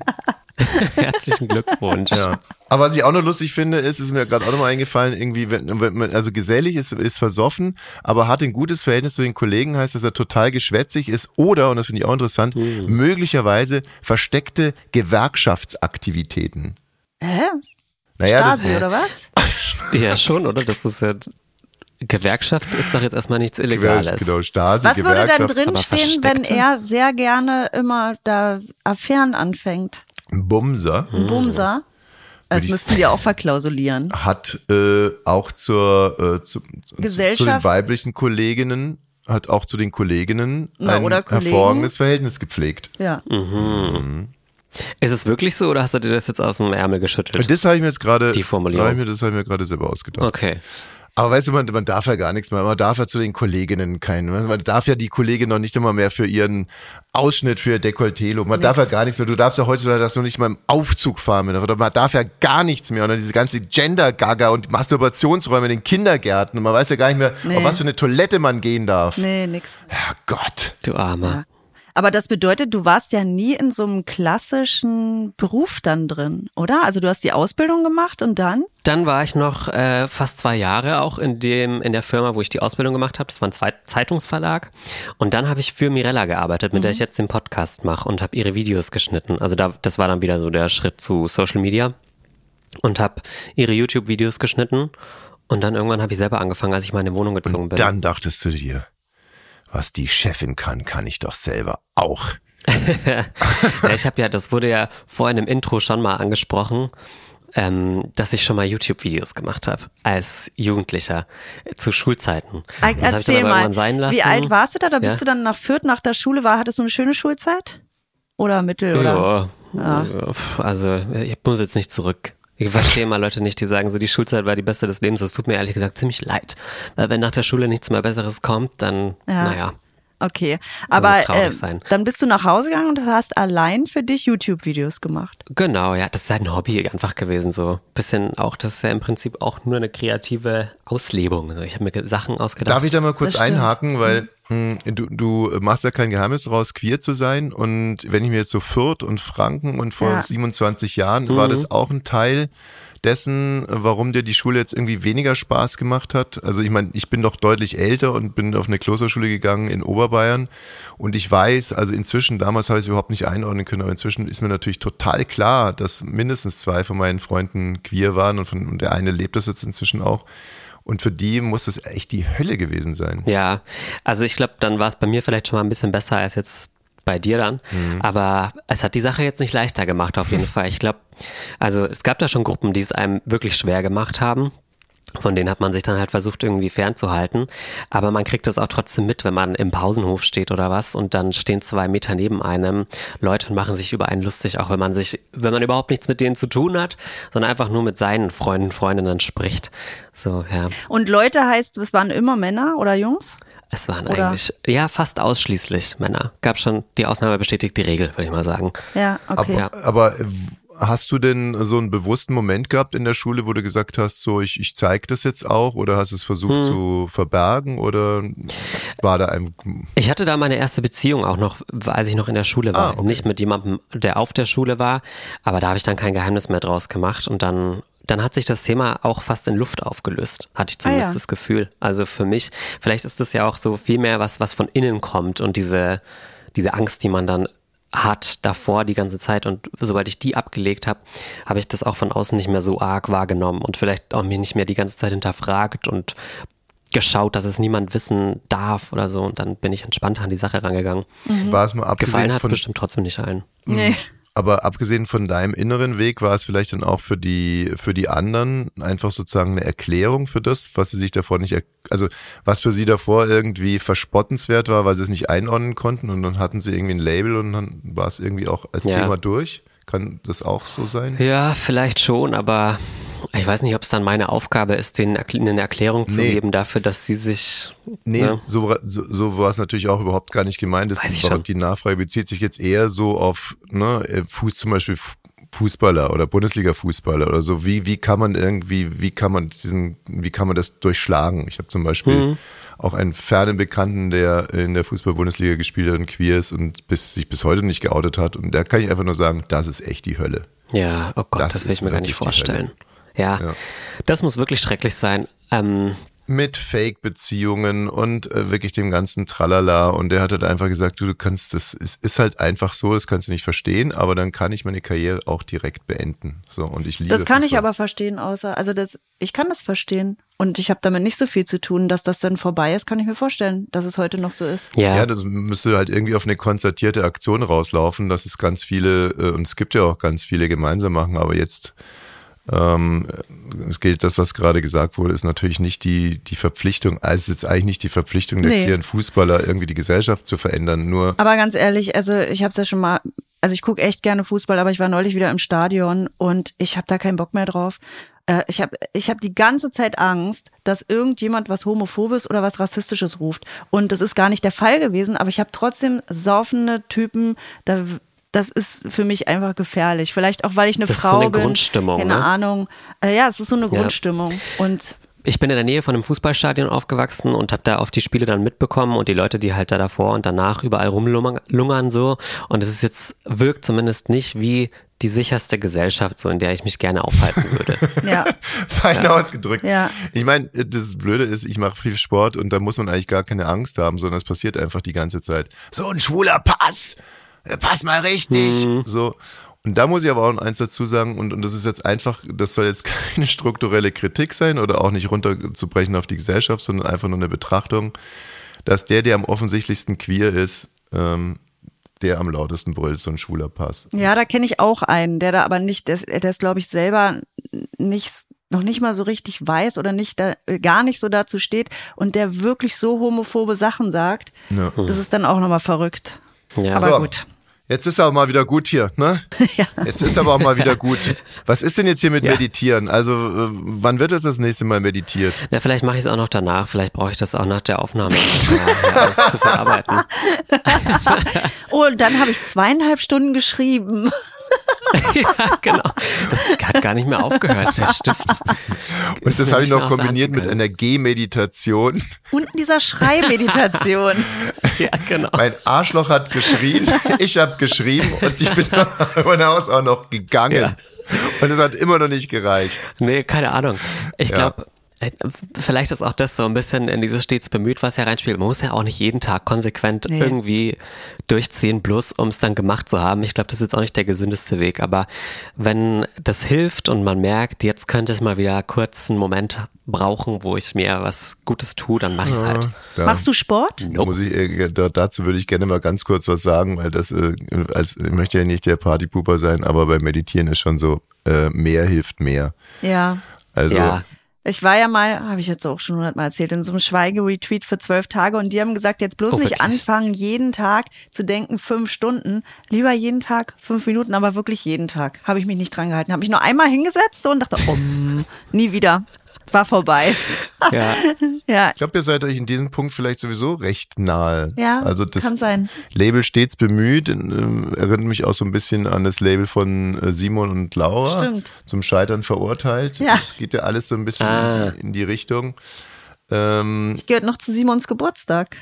Herzlichen Glückwunsch. Ja. Aber was ich auch noch lustig finde, ist, ist mir gerade auch nochmal eingefallen, irgendwie, wenn, wenn man, also gesellig ist, ist versoffen, aber hat ein gutes Verhältnis zu den Kollegen, heißt, dass er total geschwätzig ist oder, und das finde ich auch interessant, möglicherweise versteckte Gewerkschaftsaktivitäten. Hä? Naja, das, Stasi oder was? Ja, schon, oder? Das ist ja. Gewerkschaft ist doch jetzt erstmal nichts Illegales. genau, Stasi, Was würde dann drinstehen, wenn er sehr gerne immer da Affären anfängt? Bumser Ein Bumser? Das ich- müssten die auch verklausulieren. hat äh, auch zur, äh, zu, zu den Gesellschaft? weiblichen Kolleginnen, hat auch zu den Kolleginnen Na, ein hervorragendes Verhältnis gepflegt. Ja. Ist es wirklich so oder hast du dir das jetzt aus dem Ärmel geschüttelt? Das habe ich mir jetzt gerade, Die Formulierung. das habe ich mir gerade selber ausgedacht. Okay. Aber weißt du, man, man darf ja gar nichts mehr. Man darf ja zu den Kolleginnen keinen. Man darf ja die Kollegin noch nicht immer mehr für ihren Ausschnitt, für ihr Dekolleté loben. Man darf ja gar nichts mehr. Du darfst ja heutzutage das noch nicht mal im Aufzug fahren. Mehr. Oder man darf ja gar nichts mehr. Und dann diese ganze Gender-Gaga und Masturbationsräume in den Kindergärten. Und man weiß ja gar nicht mehr, Nee. auf was für eine Toilette man gehen darf. Nee, nix. Herrgott. Du Armer. Aber das bedeutet, du warst ja nie in so einem klassischen Beruf dann drin, oder? Also du hast die Ausbildung gemacht und dann? Dann war ich noch äh, fast zwei Jahre auch in dem in der Firma, wo ich die Ausbildung gemacht habe. Das war ein Zweit Zeitungsverlag. Und dann habe ich für Mirella gearbeitet, mit mhm. der ich jetzt den Podcast mache und habe ihre Videos geschnitten. Also da, das war dann wieder so der Schritt zu Social Media und habe ihre YouTube-Videos geschnitten. Und dann irgendwann habe ich selber angefangen, als ich mal in die Wohnung gezogen und bin. Dann dachtest du dir, was die Chefin kann, kann ich doch selber auch. ja, ich habe ja, das wurde ja vorhin im Intro schon mal angesprochen, ähm, dass ich schon mal YouTube-Videos gemacht habe als Jugendlicher äh, zu Schulzeiten. Das Erzähl mal, wie alt warst du da? Da bist ja? du dann nach Fürth nach der Schule war, hattest du eine schöne Schulzeit? Oder mittel? Oder? Ja, ja. also ich muss jetzt nicht zurück. Ich verstehe mal Leute nicht, die sagen, so die Schulzeit war die beste des Lebens. Das tut mir ehrlich gesagt ziemlich leid. Weil wenn nach der Schule nichts mehr Besseres kommt, dann, ja. naja. Okay, aber äh, dann bist du nach Hause gegangen und hast allein für dich YouTube-Videos gemacht. Genau, ja, das ist halt ein Hobby einfach gewesen, so bisschen auch, das ist ja im Prinzip auch nur eine kreative Auslebung. Also ich habe mir Sachen ausgedacht. Darf ich da mal kurz einhaken, weil hm, du, du machst ja kein Geheimnis daraus, queer zu sein und wenn ich mir jetzt so Fürth und Franken und vor ja. 27 Jahren mhm. war das auch ein Teil dessen, warum dir die Schule jetzt irgendwie weniger Spaß gemacht hat? Also ich meine, ich bin doch deutlich älter und bin auf eine Klosterschule gegangen in Oberbayern und ich weiß, also inzwischen, damals habe ich es überhaupt nicht einordnen können, aber inzwischen ist mir natürlich total klar, dass mindestens zwei von meinen Freunden queer waren und, von, und der eine lebt das jetzt inzwischen auch. Und für die muss es echt die Hölle gewesen sein. Ja, also ich glaube, dann war es bei mir vielleicht schon mal ein bisschen besser als jetzt bei dir dann. Mhm. Aber es hat die Sache jetzt nicht leichter gemacht, auf jeden Fall. Ich glaube, also es gab da schon Gruppen, die es einem wirklich schwer gemacht haben. Von denen hat man sich dann halt versucht, irgendwie fernzuhalten. Aber man kriegt das auch trotzdem mit, wenn man im Pausenhof steht oder was und dann stehen zwei Meter neben einem Leute und machen sich über einen lustig, auch wenn man sich, wenn man überhaupt nichts mit denen zu tun hat, sondern einfach nur mit seinen Freunden, Freundinnen spricht. So, ja. Und Leute heißt, es waren immer Männer oder Jungs? Es waren Oder? eigentlich, ja, fast ausschließlich Männer. Gab schon, die Ausnahme bestätigt die Regel, würde ich mal sagen. Ja, okay. Aber, aber, hast du denn so einen bewussten Moment gehabt in der Schule, wo du gesagt hast, so ich, ich zeige das jetzt auch oder hast du es versucht hm. zu verbergen oder war da ein... Ich hatte da meine erste Beziehung auch noch, als ich noch in der Schule war. Ah, okay. Nicht mit jemandem, der auf der Schule war, aber da habe ich dann kein Geheimnis mehr draus gemacht und dann dann hat sich das Thema auch fast in Luft aufgelöst, hatte ich zumindest ah, ja. das Gefühl. Also für mich, vielleicht ist das ja auch so viel mehr was, was von innen kommt und diese, diese Angst, die man dann hat davor die ganze Zeit und sobald ich die abgelegt habe, habe ich das auch von außen nicht mehr so arg wahrgenommen und vielleicht auch mir nicht mehr die ganze Zeit hinterfragt und geschaut, dass es niemand wissen darf oder so und dann bin ich entspannter an die Sache rangegangen. Mhm. War es mal abgesehen Gefallen hat es bestimmt trotzdem nicht allen. Nee. Aber abgesehen von deinem inneren Weg war es vielleicht dann auch für die, für die anderen einfach sozusagen eine Erklärung für das, was sie sich davor nicht, also was für sie davor irgendwie verspottenswert war, weil sie es nicht einordnen konnten und dann hatten sie irgendwie ein Label und dann war es irgendwie auch als ja. Thema durch. Kann das auch so sein? Ja, vielleicht schon, aber ich weiß nicht, ob es dann meine Aufgabe ist, denen eine Erklärung zu nee. geben dafür, dass sie sich. Nee, ne? so, so, so war es natürlich auch überhaupt gar nicht gemeint. Ist, die Nachfrage bezieht sich jetzt eher so auf ne, äh, Fuß zum Beispiel Fußballer oder Bundesliga-Fußballer oder so. Wie, wie kann man irgendwie, wie kann man diesen, wie kann man das durchschlagen? Ich habe zum Beispiel mhm. auch einen fernen Bekannten, der in der Fußball-Bundesliga gespielt hat und queer ist und bis, sich bis heute nicht geoutet hat. Und da kann ich einfach nur sagen, das ist echt die Hölle. Ja, oh Gott, das, das will ich mir gar nicht vorstellen. Ja, ja, das muss wirklich schrecklich sein. Ähm, mit Fake-Beziehungen und äh, wirklich dem ganzen Tralala. Und der hat halt einfach gesagt, du, du kannst, das ist, ist halt einfach so, das kannst du nicht verstehen, aber dann kann ich meine Karriere auch direkt beenden. So, und ich liebe Das kann Fußball. ich aber verstehen, außer, also das, ich kann das verstehen. Und ich habe damit nicht so viel zu tun, dass das dann vorbei ist, kann ich mir vorstellen, dass es heute noch so ist. Ja, ja das müsste halt irgendwie auf eine konzertierte Aktion rauslaufen, dass es ganz viele, äh, und es gibt ja auch ganz viele gemeinsam machen, aber jetzt ähm, es gilt, das, was gerade gesagt wurde, ist natürlich nicht die, die Verpflichtung, also es ist jetzt eigentlich nicht die Verpflichtung der nee. queeren Fußballer, irgendwie die Gesellschaft zu verändern, nur. Aber ganz ehrlich, also ich habe es ja schon mal, also ich gucke echt gerne Fußball, aber ich war neulich wieder im Stadion und ich habe da keinen Bock mehr drauf. Äh, ich habe ich hab die ganze Zeit Angst, dass irgendjemand was Homophobes oder was Rassistisches ruft. Und das ist gar nicht der Fall gewesen, aber ich habe trotzdem saufende Typen, da das ist für mich einfach gefährlich. Vielleicht auch, weil ich eine das Frau ist so eine bin. Grundstimmung. Keine ne? Ahnung. Äh, ja, es ist so eine Grundstimmung. Und ich bin in der Nähe von einem Fußballstadion aufgewachsen und habe da auf die Spiele dann mitbekommen und die Leute, die halt da davor und danach überall rumlungern so. Und es ist jetzt, wirkt zumindest nicht wie die sicherste Gesellschaft, so in der ich mich gerne aufhalten würde. Ja. Fein Ja. ausgedrückt. Ja. Ich meine, das Blöde ist, ich mache viel Sport und da muss man eigentlich gar keine Angst haben, sondern es passiert einfach die ganze Zeit. So ein schwuler Pass, pass mal richtig. So. Und da muss ich aber auch noch eins dazu sagen, und, und das ist jetzt einfach, das soll jetzt keine strukturelle Kritik sein oder auch nicht runterzubrechen auf die Gesellschaft, sondern einfach nur eine Betrachtung, dass der, der am offensichtlichsten queer ist, ähm, der am lautesten brüllt, so ein schwuler Pass. Ja, da kenne ich auch einen, der da aber nicht, der, ist- der ist, glaube ich, selber nicht, noch nicht mal so richtig weiß oder nicht da, gar nicht so dazu steht und der wirklich so homophobe Sachen sagt. Ja. Das ist dann auch nochmal verrückt. Ja. Aber So. gut. Jetzt ist aber mal wieder gut hier, ne? Ja. Jetzt ist aber auch mal wieder gut. Was ist denn jetzt hier mit Ja. Meditieren? Also, äh, wann wird jetzt das nächste Mal meditiert? Na, vielleicht mache ich es auch noch danach. Vielleicht brauche ich das auch nach der Aufnahme, um alles zu verarbeiten. Oh, und dann habe ich zweieinhalb Stunden geschrieben. ja, genau. Das hat gar nicht mehr aufgehört, der Stift. Und Ist das habe ich noch kombiniert mit einer G-Meditation. Und in dieser Schreimeditation. Ja, genau. Mein Arschloch hat geschrien, ich habe geschrieben und ich bin darüber hinaus auch noch gegangen. Ja. Und es hat immer noch nicht gereicht. Nee, keine Ahnung. Ich Ja. Glaube, vielleicht ist auch das so ein bisschen in dieses stets bemüht, was ja reinspielt. Man muss ja auch nicht jeden Tag konsequent Nee. irgendwie durchziehen, bloß um es dann gemacht zu haben. Ich glaube, das ist jetzt auch nicht der gesündeste Weg. Aber wenn das hilft und man merkt, jetzt könnte es mal wieder kurz einen Moment brauchen, wo ich mir was Gutes tue, dann mache ich es halt. Da Machst du Sport? muss ich, äh, da, dazu würde ich gerne mal ganz kurz was sagen, weil das, äh, als, ich möchte ja nicht der Partypuper sein, aber beim Meditieren ist schon so, äh, mehr hilft mehr. Ja. Also, Ja, Ich war ja mal, habe ich jetzt auch schon hundertmal erzählt, in so einem Schweigeretreat für zwölf Tage und die haben gesagt, jetzt bloß Oh, nicht anfangen, jeden Tag zu denken, fünf Stunden. Lieber jeden Tag, fünf Minuten, aber wirklich jeden Tag. Habe ich mich nicht dran gehalten. Habe mich nur einmal hingesetzt so und dachte, oh, nie wieder. War vorbei. ja. Ja, Ich glaube, ihr seid euch in diesem Punkt vielleicht sowieso recht nahe. Ja, also das kann sein. Label stets bemüht, ähm, erinnert mich auch so ein bisschen an das Label von äh, Simon und Laura. Stimmt. Zum Scheitern verurteilt. Ja. Das geht ja alles so ein bisschen Ah. in, die, in die Richtung. Ähm, gehört noch zu Simons Geburtstag.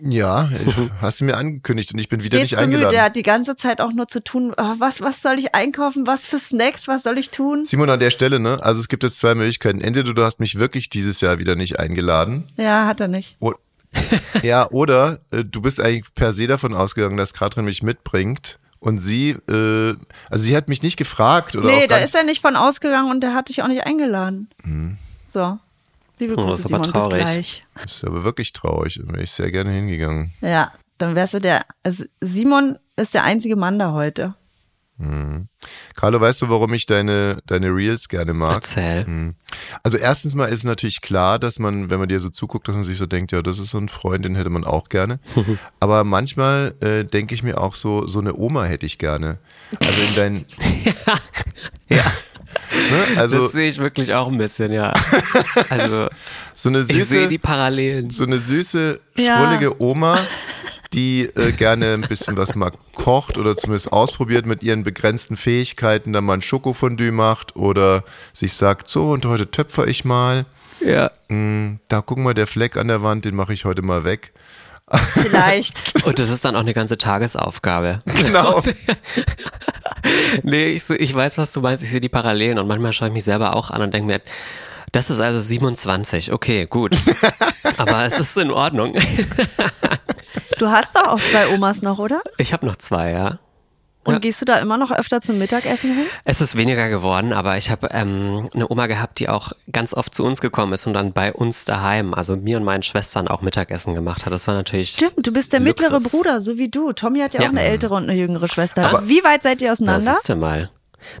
Ja, hast du mir angekündigt und ich bin wieder Stets nicht bemüht, eingeladen. der hat die ganze Zeit auch nur zu tun, ah, was, was soll ich einkaufen, was für Snacks, was soll ich tun? Simon, an der Stelle, ne? Also es gibt jetzt zwei Möglichkeiten. Entweder du hast mich wirklich dieses Jahr wieder nicht eingeladen. Ja, hat er nicht. O ja, oder äh, du bist eigentlich per se davon ausgegangen, dass Katrin mich mitbringt. Und sie, äh, also sie hat mich nicht gefragt oder Nee, auch da ist er nicht von ausgegangen und der hat dich auch nicht eingeladen. Mhm. So. Liebe Oh, Grüße, das ist aber Simon, bis traurig. gleich. Das ist aber wirklich traurig. Da wäre ich sehr gerne hingegangen. Ja, dann wärst du der. Also Simon ist der einzige Mann da heute. Carlo, weißt du, warum ich deine, deine Reels gerne mag? Erzähl. Mhm. Also erstens mal ist natürlich klar, dass man, wenn man dir so zuguckt, dass man sich so denkt, ja, das ist so ein Freund, den hätte man auch gerne. Aber manchmal äh, denke ich mir auch so, so eine Oma hätte ich gerne. Also in dein, Ja, ne? also das sehe ich wirklich auch ein bisschen, ja. Also, so eine ich sehe süße, die Parallelen. so eine süße, Ja. schrullige Oma, die äh, gerne ein bisschen was mal kocht oder zumindest ausprobiert mit ihren begrenzten Fähigkeiten, dann mal ein Schokofondue macht oder sich sagt, so und heute töpfer ich mal. Ja. Mm, Da guck mal, der Fleck an der Wand, den mache ich heute mal weg. Vielleicht. Und das ist dann auch eine ganze Tagesaufgabe. Genau. nee, ich, ich weiß, was du meinst. Ich sehe die Parallelen und manchmal schaue ich mich selber auch an und denke mir, das ist also 27. Okay, gut. Aber es ist in Ordnung. du hast doch auch zwei Omas noch, oder? Ich habe noch zwei, ja. Und Ja. gehst du da immer noch öfter zum Mittagessen hin? Es ist weniger geworden, aber ich habe ähm, eine Oma gehabt, die auch ganz oft zu uns gekommen ist und dann bei uns daheim, also mir und meinen Schwestern auch Mittagessen gemacht hat. Das war natürlich. Stimmt, du bist der Luxus. mittlere Bruder, so wie du. Tommy hat ja, Ja. auch eine ältere und eine jüngere Schwester. Aber- wie weit seid ihr Das auseinander? ist mal.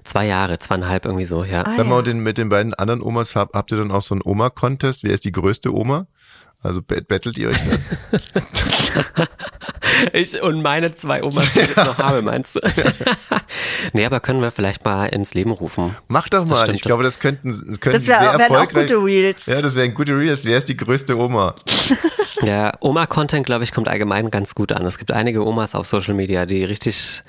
Zwei Jahre, zweieinhalb irgendwie so, ja. Ah, Sag mal, ja. den, mit den beiden anderen Omas habt, habt ihr dann auch so einen Oma-Contest? Wer ist die größte Oma? Also bet- bettelt ihr euch dann? Ich und meine zwei Omas, die ich noch habe, meinst du? nee, aber können wir vielleicht mal ins Leben rufen. Mach doch mal. stimmt, ich glaube, das könnten, das könnten Das wär- sehr wären auch erfolgreich. gute Reels. Ja, das wären gute Reels. Wer ist die größte Oma? Ja, Oma-Content, glaube ich, kommt allgemein ganz gut an. Es gibt einige Omas auf Social Media, die richtig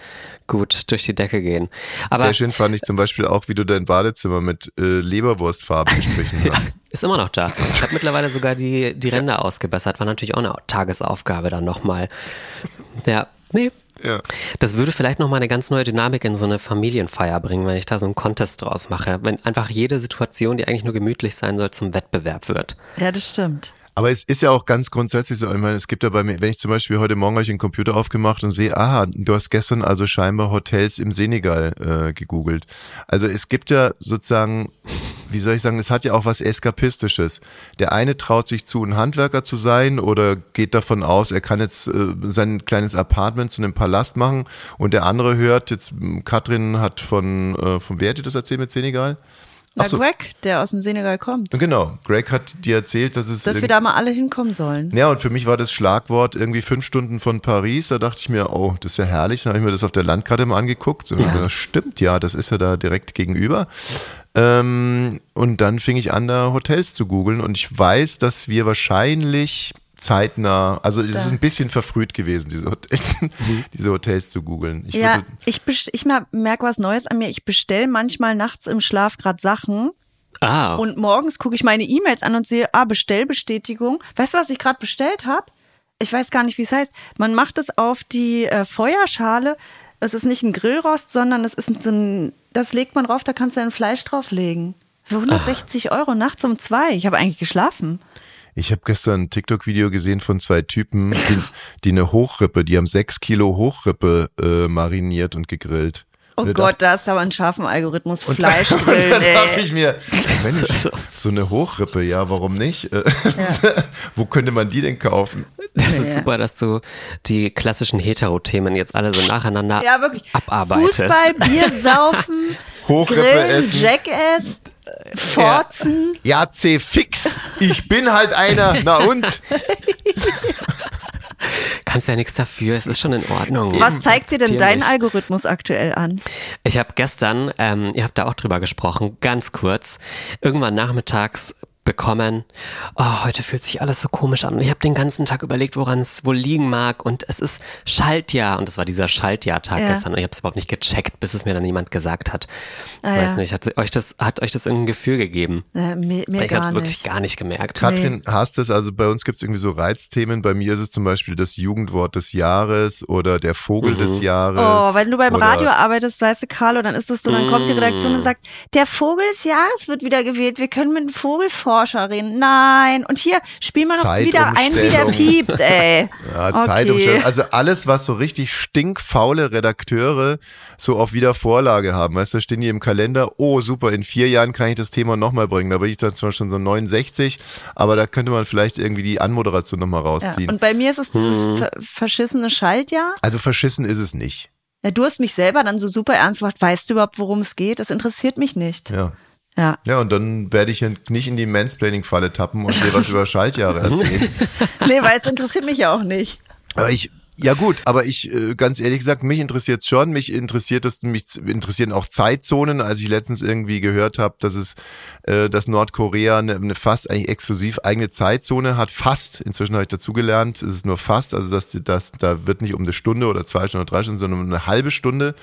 gut durch die Decke gehen. Aber Sehr schön fand ich zum Beispiel auch, wie du dein Badezimmer mit äh, Leberwurstfarben gestrichen ja, hast. ist immer noch da. Ich habe mittlerweile sogar die, die Ränder ausgebessert. War natürlich auch eine Tagesaufgabe dann nochmal. Ja, nee. Ja. Das würde vielleicht nochmal eine ganz neue Dynamik in so eine Familienfeier bringen, wenn ich da so einen Contest draus mache. Wenn einfach jede Situation, die eigentlich nur gemütlich sein soll, zum Wettbewerb wird. Ja, das stimmt. Aber es ist ja auch ganz grundsätzlich so, ich meine, es gibt ja bei mir, wenn ich zum Beispiel heute Morgen euch den Computer aufgemacht und sehe, aha, du hast gestern also scheinbar Hotels im Senegal äh, gegoogelt. Also es gibt ja sozusagen, wie soll ich sagen, es hat ja auch was Eskapistisches. Der eine traut sich zu, ein Handwerker zu sein oder geht davon aus, er kann jetzt äh, sein kleines Apartment zu einem Palast machen und der andere hört, jetzt Katrin hat von, äh, von wer hat das erzählt mit Senegal? Na, so. Greg, der aus dem Senegal kommt. Genau, Greg hat dir erzählt, dass es Dass wir da mal alle hinkommen sollen. ja, und für mich war das Schlagwort irgendwie fünf Stunden von Paris. Da dachte ich mir, oh, das ist ja herrlich. Dann habe ich mir das auf der Landkarte mal angeguckt. Und Ja. Das stimmt, ja, das ist ja da direkt gegenüber. Ähm, und dann fing ich an, da Hotels zu googeln. Und ich weiß, dass wir wahrscheinlich zeitnah, also es ist ein bisschen verfrüht gewesen, diese Hotels, diese Hotels zu googeln. Ich ja, ich, ich merke was Neues an mir. Ich bestelle manchmal nachts im Schlaf gerade Sachen Ah, und morgens gucke ich meine E-Mails an und sehe, ah, Bestellbestätigung. Weißt du, was ich gerade bestellt habe? Ich weiß gar nicht, wie es heißt. Man macht es auf die äh, Feuerschale. Es ist nicht ein Grillrost, sondern es ist so ein, das legt man drauf, da kannst du ein Fleisch drauflegen. Für 160 Euro nachts um zwei. Ich habe eigentlich geschlafen. Ich habe gestern ein TikTok-Video gesehen von zwei Typen, die, die eine Hochrippe, die haben sechs Kilo Hochrippe äh, mariniert und gegrillt. Oh Und da Gott, da ist aber ein scharfen Algorithmus. Fleisch grillen, dann dachte ich mir, Mensch, so eine Hochrippe, ja, warum nicht? Äh, Wo könnte man die denn kaufen? das ist Ja. super, dass du die klassischen Hetero-Themen jetzt alle so nacheinander Ja, wirklich. abarbeitest. Fußball, Bier saufen, Hochrippe Grillen, essen. Jackass, Forzen. Ja, C fix. Ich bin halt einer. Na und? Kannst ja nichts dafür, es ist schon in Ordnung. Was zeigt dir denn dein. Algorithmus aktuell an? Ich habe gestern, ähm, ihr habt da auch drüber gesprochen, ganz kurz, irgendwann nachmittags bekommen, oh, heute fühlt sich alles so komisch an. Und ich habe den ganzen Tag überlegt, woran es wohl liegen mag. Und es ist Schaltjahr. Und es war dieser Schaltjahr-Tag Ja. gestern. Und ich habe es überhaupt nicht gecheckt, bis es mir dann jemand gesagt hat. Ah, Weiß ja. nicht, hat euch das, hat euch das irgendein Gefühl gegeben? Äh, mir mir ich habe es wirklich gar nicht gemerkt. Katrin, hast es, also bei uns gibt es irgendwie so Reizthemen. Bei mir ist es zum Beispiel das Jugendwort des Jahres oder der Vogel des Jahres. Oh, wenn du beim Radio arbeitest, weißt du, Carlo, dann ist das so, dann kommt die Redaktion und sagt, der Vogel des Jahres wird wieder gewählt. Wir können mit einem Vogelforscher reden. Nein. Und hier spielen wir noch wieder ein, wie der piept, ey. Ja, Okay. Zeitumstellung. Also alles, was so richtig stinkfaule Redakteure so auf Wiedervorlage haben. Weißt du, da stehen die im Kalender, oh super, in vier Jahren kann ich das Thema nochmal bringen. Da bin ich dann zwar schon so 69, aber da könnte man vielleicht irgendwie die Anmoderation nochmal Ja. rausziehen. Und bei mir ist es dieses ver- verschissene Schaltjahr. also verschissen ist es nicht. Ja, du hast mich selber dann so super ernst gemacht. Weißt du überhaupt, worum es geht? Das interessiert mich nicht. Ja. Ja. Ja, und dann werde ich nicht in die Mansplaining-Falle tappen und dir was über Schaltjahre erzählen. Nee, weil es interessiert mich ja auch nicht. Aber ich, ja gut, aber ich, äh, ganz ehrlich gesagt, mich interessiert schon, mich interessiert es, mich interessieren auch Zeitzonen, als ich letztens irgendwie gehört habe, dass es, äh, dass Nordkorea eine, eine fast eigentlich exklusiv eigene Zeitzone hat, fast, inzwischen habe ich dazugelernt, es ist nur fast, also dass, dass da wird nicht um eine Stunde oder zwei Stunden oder drei Stunden, sondern um eine halbe Stunde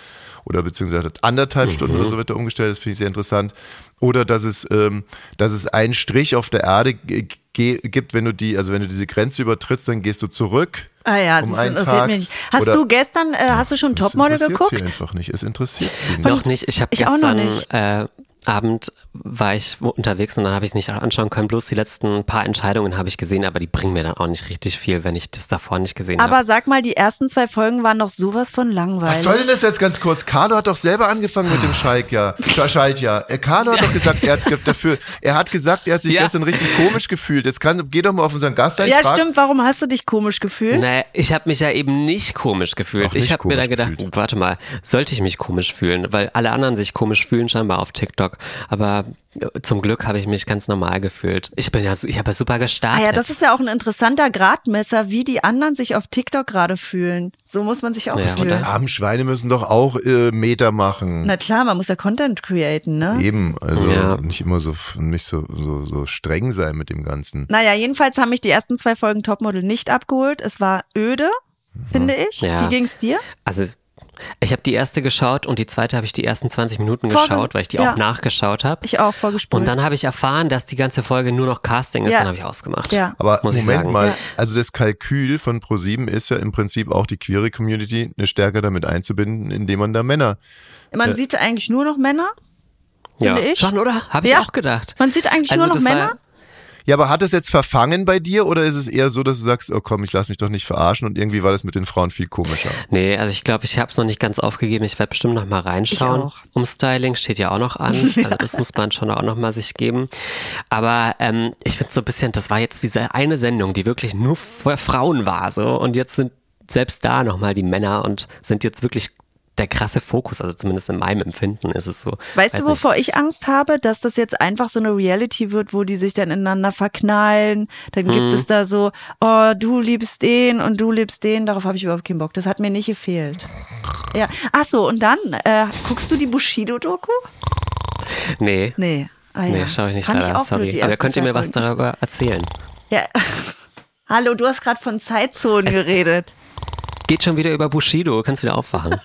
oder beziehungsweise anderthalb Stunden oder so wird da umgestellt, das finde ich sehr interessant. Oder dass es, ähm, dass es einen Strich auf der Erde gibt, wenn du die, also wenn du diese Grenze übertrittst, dann gehst du zurück. Ah ja, um das einen interessiert Tag. mich nicht. Hast Oder- du gestern, äh, hast du schon Das Topmodel interessiert geguckt? Sie einfach nicht. Es interessiert sie nicht. Noch nicht. Ich habe Ich auch noch gestern nicht. Äh, Abend war ich unterwegs und dann habe ich es nicht anschauen können. Bloß die letzten paar Entscheidungen habe ich gesehen, aber die bringen mir dann auch nicht richtig viel, wenn ich das davor nicht gesehen habe. Aber sag mal, die ersten zwei Folgen waren doch sowas von langweilig. Was soll denn das jetzt ganz kurz? Carlo hat doch selber angefangen mit dem Schaltjahr. Sch- Schaltjahr. Äh, Carlo hat doch gesagt, er hat dafür, er hat gesagt, er hat sich Ja. gestern richtig komisch gefühlt. Jetzt kann, geh doch mal auf unseren Gast ein. Ja, frag- stimmt. Warum hast du dich komisch gefühlt? Naja, ich habe mich ja eben nicht komisch gefühlt. Nicht ich habe mir da komisch gedacht, gefühlt. warte mal, sollte ich mich komisch fühlen? Weil alle anderen sich komisch fühlen scheinbar auf TikTok. Aber äh, zum Glück habe ich mich ganz normal gefühlt. Ich bin ja, ich habe ja super gestartet. Ah ja, das ist ja auch ein interessanter Gradmesser, wie die anderen sich auf TikTok gerade fühlen. So muss man sich auch Ja, fühlen. Armen Schweine müssen doch auch äh, Meter machen. Na klar, man muss ja Content createn, ne? Eben, also Ja. nicht immer so nicht so, so, so streng sein mit dem Ganzen. Naja, jedenfalls haben mich die ersten zwei Folgen Topmodel nicht abgeholt. Es war öde, finde ich. Ja. Wie ging's dir? Also ich habe die erste geschaut und die zweite habe ich die ersten 20 Minuten Vorge- geschaut, weil ich die ja. auch nachgeschaut habe. Ich auch vorgespult. Und dann habe ich erfahren, dass die ganze Folge nur noch Casting ist, Ja. dann habe ich ausgemacht. Ja. Aber Muss ich Moment sagen. mal, Ja. also das Kalkül von ProSieben ist ja im Prinzip auch die queere Community eine stärker damit einzubinden, indem man da Männer. man sieht eigentlich nur noch Männer. ja. finde ich. Schon, oder? Habe ich Ja. auch gedacht. Man sieht eigentlich Also nur noch Männer. Ja, aber hat es jetzt verfangen bei dir oder ist es eher so, dass du sagst, oh komm, ich lass mich doch nicht verarschen und irgendwie war das mit den Frauen viel komischer? Nee, also ich glaube, ich habe es noch nicht ganz aufgegeben. Ich werde bestimmt noch mal reinschauen. Ich auch. Umstyling steht ja auch noch an. Also das muss man schon auch noch mal sich geben. Aber ähm, ich finde so ein bisschen, das war jetzt diese eine Sendung, die wirklich nur für Frauen war. So und jetzt sind selbst da noch mal die Männer und sind jetzt wirklich der krasse Fokus. Also zumindest in meinem Empfinden ist es so. Weißt Weiß du, nicht. wovor ich Angst habe? Dass das jetzt einfach so eine Reality wird, wo die sich dann ineinander verknallen. Dann gibt Mhm. es da so, oh, du liebst den und du liebst den. Darauf habe ich überhaupt keinen Bock. Das hat mir nicht gefehlt. Ja. Ach so, und dann, äh, guckst du die Bushido-Doku? Nee. Nee. Ah, ja. Nee, schaue ich nicht Fand leider, blöd, sorry. Aber könnt ihr mir was darüber erzählen? Ja. Hallo, du hast gerade von Zeitzonen geredet. Geht schon wieder über Bushido, kannst wieder aufwachen.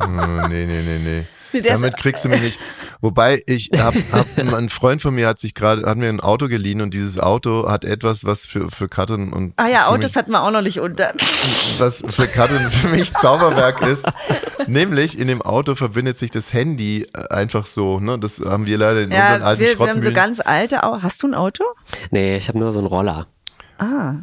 Oh, nee, nee, nee, nee. Nee, Damit kriegst du mich nicht. Wobei ich hab, hab ein Freund von mir hat sich gerade hat mir ein Auto geliehen und dieses Auto hat etwas, was für für Katrin und Ah ja, Autos mich, hatten wir auch noch nicht unter. was für Katrin und für mich Zauberwerk ist. Nämlich in dem Auto verbindet sich das Handy äh, einfach so. Ne, das haben wir leider in unseren Ja, alten wir, wir haben so ganz alte Autos. Hast du ein Auto? Nee, ich habe nur so einen Roller. Ah.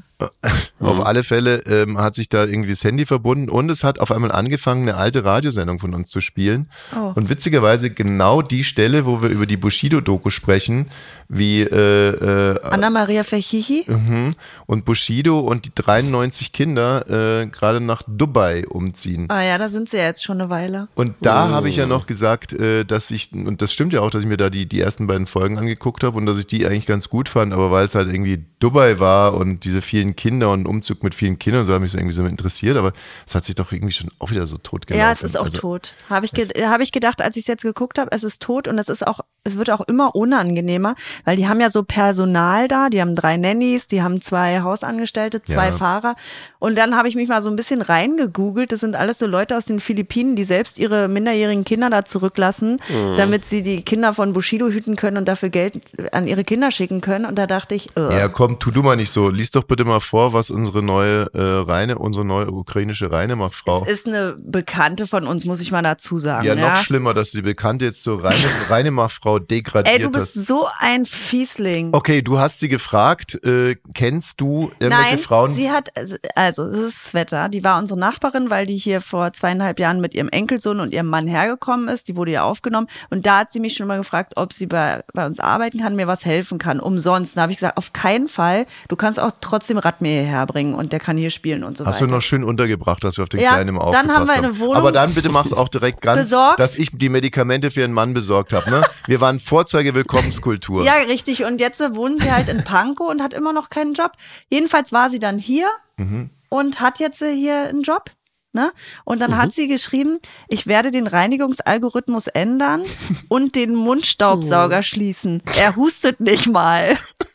Auf alle Fälle ähm, hat sich da irgendwie das Handy verbunden und es hat auf einmal angefangen, eine alte Radiosendung von uns zu spielen. Oh. Und witzigerweise genau die Stelle, wo wir über die Bushido-Doku sprechen, wie äh, äh, Anna-Maria Verhihi? mhm, und Bushido und die 93 Kinder äh, gerade nach Dubai umziehen. Ah ja, da sind sie ja jetzt schon eine Weile. Und da habe ich ja noch gesagt, äh, dass ich, und das stimmt ja auch, dass ich mir da die, die ersten beiden Folgen angeguckt habe und dass ich die eigentlich ganz gut fand, aber weil es halt irgendwie Dubai war und diese vielen Kinder und Umzug mit vielen Kindern, so hat mich das irgendwie so interessiert, aber es hat sich doch irgendwie schon auch wieder so tot gelaufen. Ja, es ist auch Also, tot. Habe ich, ge hab ich gedacht, als ich es jetzt geguckt habe, es ist tot und es ist auch, es wird auch immer unangenehmer, weil die haben ja so Personal da, die haben drei Nannies, die haben zwei Hausangestellte, zwei Ja. Fahrer. Und dann habe ich mich mal so ein bisschen reingegoogelt. Das sind alles so Leute aus den Philippinen, die selbst ihre minderjährigen Kinder da zurücklassen, Mhm. damit sie die Kinder von Bushido hüten können und dafür Geld an ihre Kinder schicken können. Und da dachte ich, äh, Ja, komm, tu du mal nicht so. Lies doch bitte mal vor, was unsere neue äh, Reine, unsere neue ukrainische Reinemacht-Frau. es ist eine Bekannte von uns, muss ich mal dazu sagen. Ja, Ja, noch schlimmer, dass du die Bekannte jetzt zur Reine, Reinemacht-Frau degradiert Ey, du bist hast. so ein Fiesling. Okay, du hast sie gefragt, äh, kennst du irgendwelche Nein, Frauen? sie hat, also es ist Sveta, die war unsere Nachbarin, weil die hier vor zweieinhalb Jahren mit ihrem Enkelsohn und ihrem Mann hergekommen ist. Die wurde ja aufgenommen und da hat sie mich schon mal gefragt, ob sie bei, bei uns arbeiten kann, mir was helfen kann, umsonst. Da habe ich gesagt, auf keinen Fall, du kannst auch trotzdem Radmir hierher bringen und der kann hier spielen und so Hast du weiter. noch schön untergebracht, dass wir auf den Ja, Kleinen dann aufgepasst haben wir eine Wohnung Aber dann bitte mach's auch direkt ganz, besorgt. dass ich die Medikamente für einen Mann besorgt habe. Ne? Wir waren Vorzeige-Willkommenskultur. Ja, richtig. Und jetzt wohnen sie halt in Pankow und hat immer noch keinen Job. Jedenfalls war sie dann hier Mhm. und hat jetzt hier einen Job. Ne? Und dann Mhm. hat sie geschrieben, ich werde den Reinigungsalgorithmus ändern und den Mundstaubsauger Oh. schließen. Er hustet nicht mal.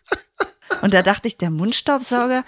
Und da dachte ich, der Mundstaubsauger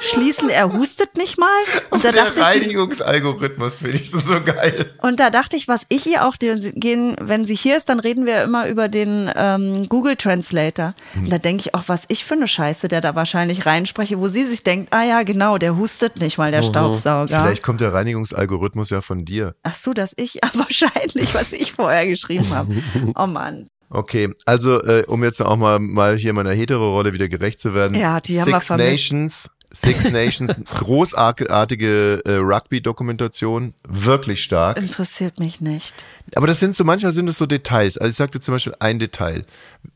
schließen, er hustet nicht mal. Und da Der dachte ich, Reinigungsalgorithmus finde ich so, so geil. und da dachte ich, was ich ihr auch gehen, wenn sie hier ist, dann reden wir immer über den ähm, Google Translator. Und da denke ich auch, was ich für eine Scheiße, der da wahrscheinlich reinspreche, wo sie sich denkt, ah ja, genau, der hustet nicht mal, der Staubsauger. Vielleicht kommt der Reinigungsalgorithmus ja von dir. Ach so, dass ich, ja, wahrscheinlich, was ich vorher geschrieben habe. Oh Mann. Okay, also äh, um jetzt auch mal, mal hier meiner Hetero-Rolle wieder gerecht zu werden. Ja, die haben wir Six vermisst. Nations, Six Nations, großartige äh, Rugby-Dokumentation, wirklich stark. Interessiert mich nicht. Aber das sind so, manchmal sind es so Details. Also ich sagte zum Beispiel ein Detail.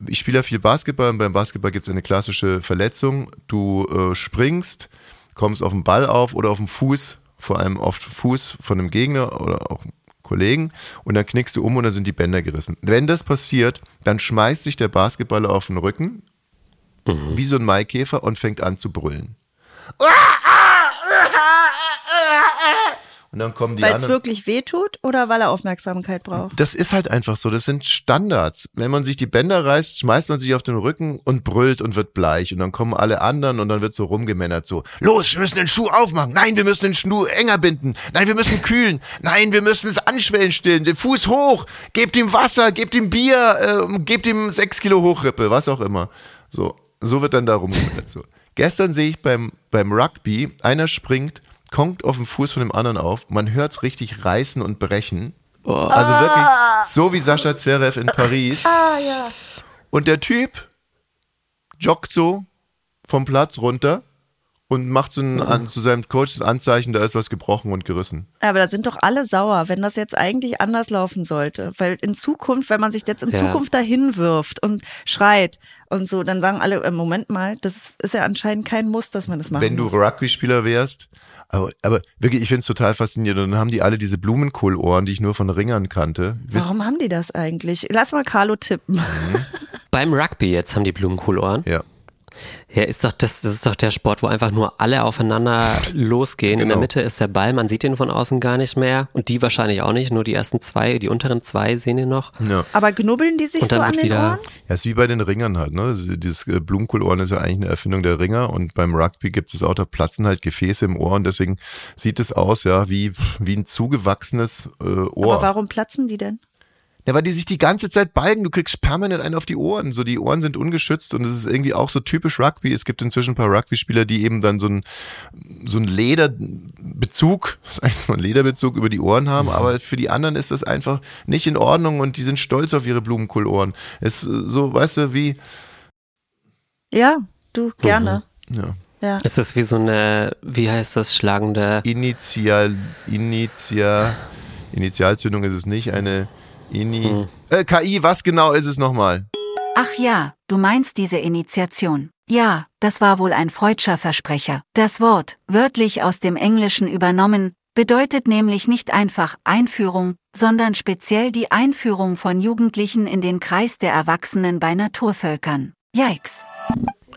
Ich spiele ja viel Basketball und beim Basketball gibt es eine klassische Verletzung. Du äh, springst, kommst auf den Ball auf oder auf den Fuß, vor allem auf den Fuß von einem Gegner oder auch Kollegen und dann knickst du um und dann sind die Bänder gerissen. Wenn das passiert, dann schmeißt sich der Basketballer auf den Rücken, wie so ein Maikäfer und fängt an zu brüllen. Und dann kommen die Weil es wirklich wehtut oder weil er Aufmerksamkeit braucht? Das ist halt einfach so. Das sind Standards. Wenn man sich die Bänder reißt, schmeißt man sich auf den Rücken und brüllt und wird bleich. Und dann kommen alle anderen und dann wird so rumgemännert so. Los, wir müssen den Schuh aufmachen. Nein, wir müssen den Schuh enger binden. Nein, wir müssen kühlen. Nein, wir müssen es anschwellen stillen. Den Fuß hoch. Gebt ihm Wasser, gebt ihm Bier, äh, gebt ihm sechs Kilo Hochrippe, was auch immer. So, so wird dann da rumgemännert so. Gestern sehe ich beim, beim Rugby, einer springt, kommt auf den Fuß von dem anderen auf. Man hört es richtig reißen und brechen. Also wirklich so wie Sascha Zverev in Paris. Und der Typ joggt so vom Platz runter und macht so ein, an, zu seinem Coach das Anzeichen, da ist was gebrochen und gerissen. Aber da sind doch alle sauer, wenn das jetzt eigentlich anders laufen sollte. Weil in Zukunft, wenn man sich jetzt in Ja. Zukunft dahin wirft und schreit und so, dann sagen alle, äh, Moment mal, das ist ja anscheinend kein Muss, dass man das machen Wenn du. Rugby-Spieler wärst, aber, aber wirklich, ich finde es total faszinierend. Und dann haben die alle diese Blumenkohlohren, die ich nur von Ringern kannte. Wisst- Warum haben die das eigentlich? Lass mal Carlo tippen. Beim Rugby jetzt haben die Blumenkohlohren. Ja. Ja, ist doch das, das ist doch der Sport, wo einfach nur alle aufeinander losgehen. In der Genau. Mitte ist der Ball, man sieht ihn von außen gar nicht mehr. Und die wahrscheinlich auch nicht, nur die ersten zwei, die unteren zwei sehen ihn noch. ja. Aber knubbeln die sich so dann an den wieder. Ohren? Ja, ist wie bei den Ringern halt, ne? Das- Dieses äh, Blumenkohlohren ist ja eigentlich eine Erfindung der Ringer und beim Rugby gibt es auch, da platzen halt Gefäße im Ohr und deswegen sieht es aus, ja, wie, wie ein zugewachsenes äh, Ohr. Aber warum platzen die denn? Ja, weil die sich die ganze Zeit balgen. Du kriegst permanent einen auf die Ohren. So, die Ohren sind ungeschützt und es ist irgendwie auch so typisch Rugby. Es gibt inzwischen ein paar Rugby-Spieler, die eben dann so ein, so ein Lederbezug, das ein Lederbezug über die Ohren haben, aber für die anderen ist das einfach nicht in Ordnung und die sind stolz auf ihre Blumenkohlohren. Es ist so, weißt du, wie, Ja, du, gerne. ja, Ja. Ist das wie so eine, wie heißt das, schlagende. Initial, Initial, Initialzündung ist es nicht, eine Ini, äh, KI, was genau ist es nochmal? Ach ja, du meinst diese Initiation. Ja, das war wohl ein freudscher Versprecher. Das Wort, wörtlich aus dem Englischen übernommen, bedeutet nämlich nicht einfach Einführung, sondern speziell die Einführung von Jugendlichen in den Kreis der Erwachsenen bei Naturvölkern. Yikes.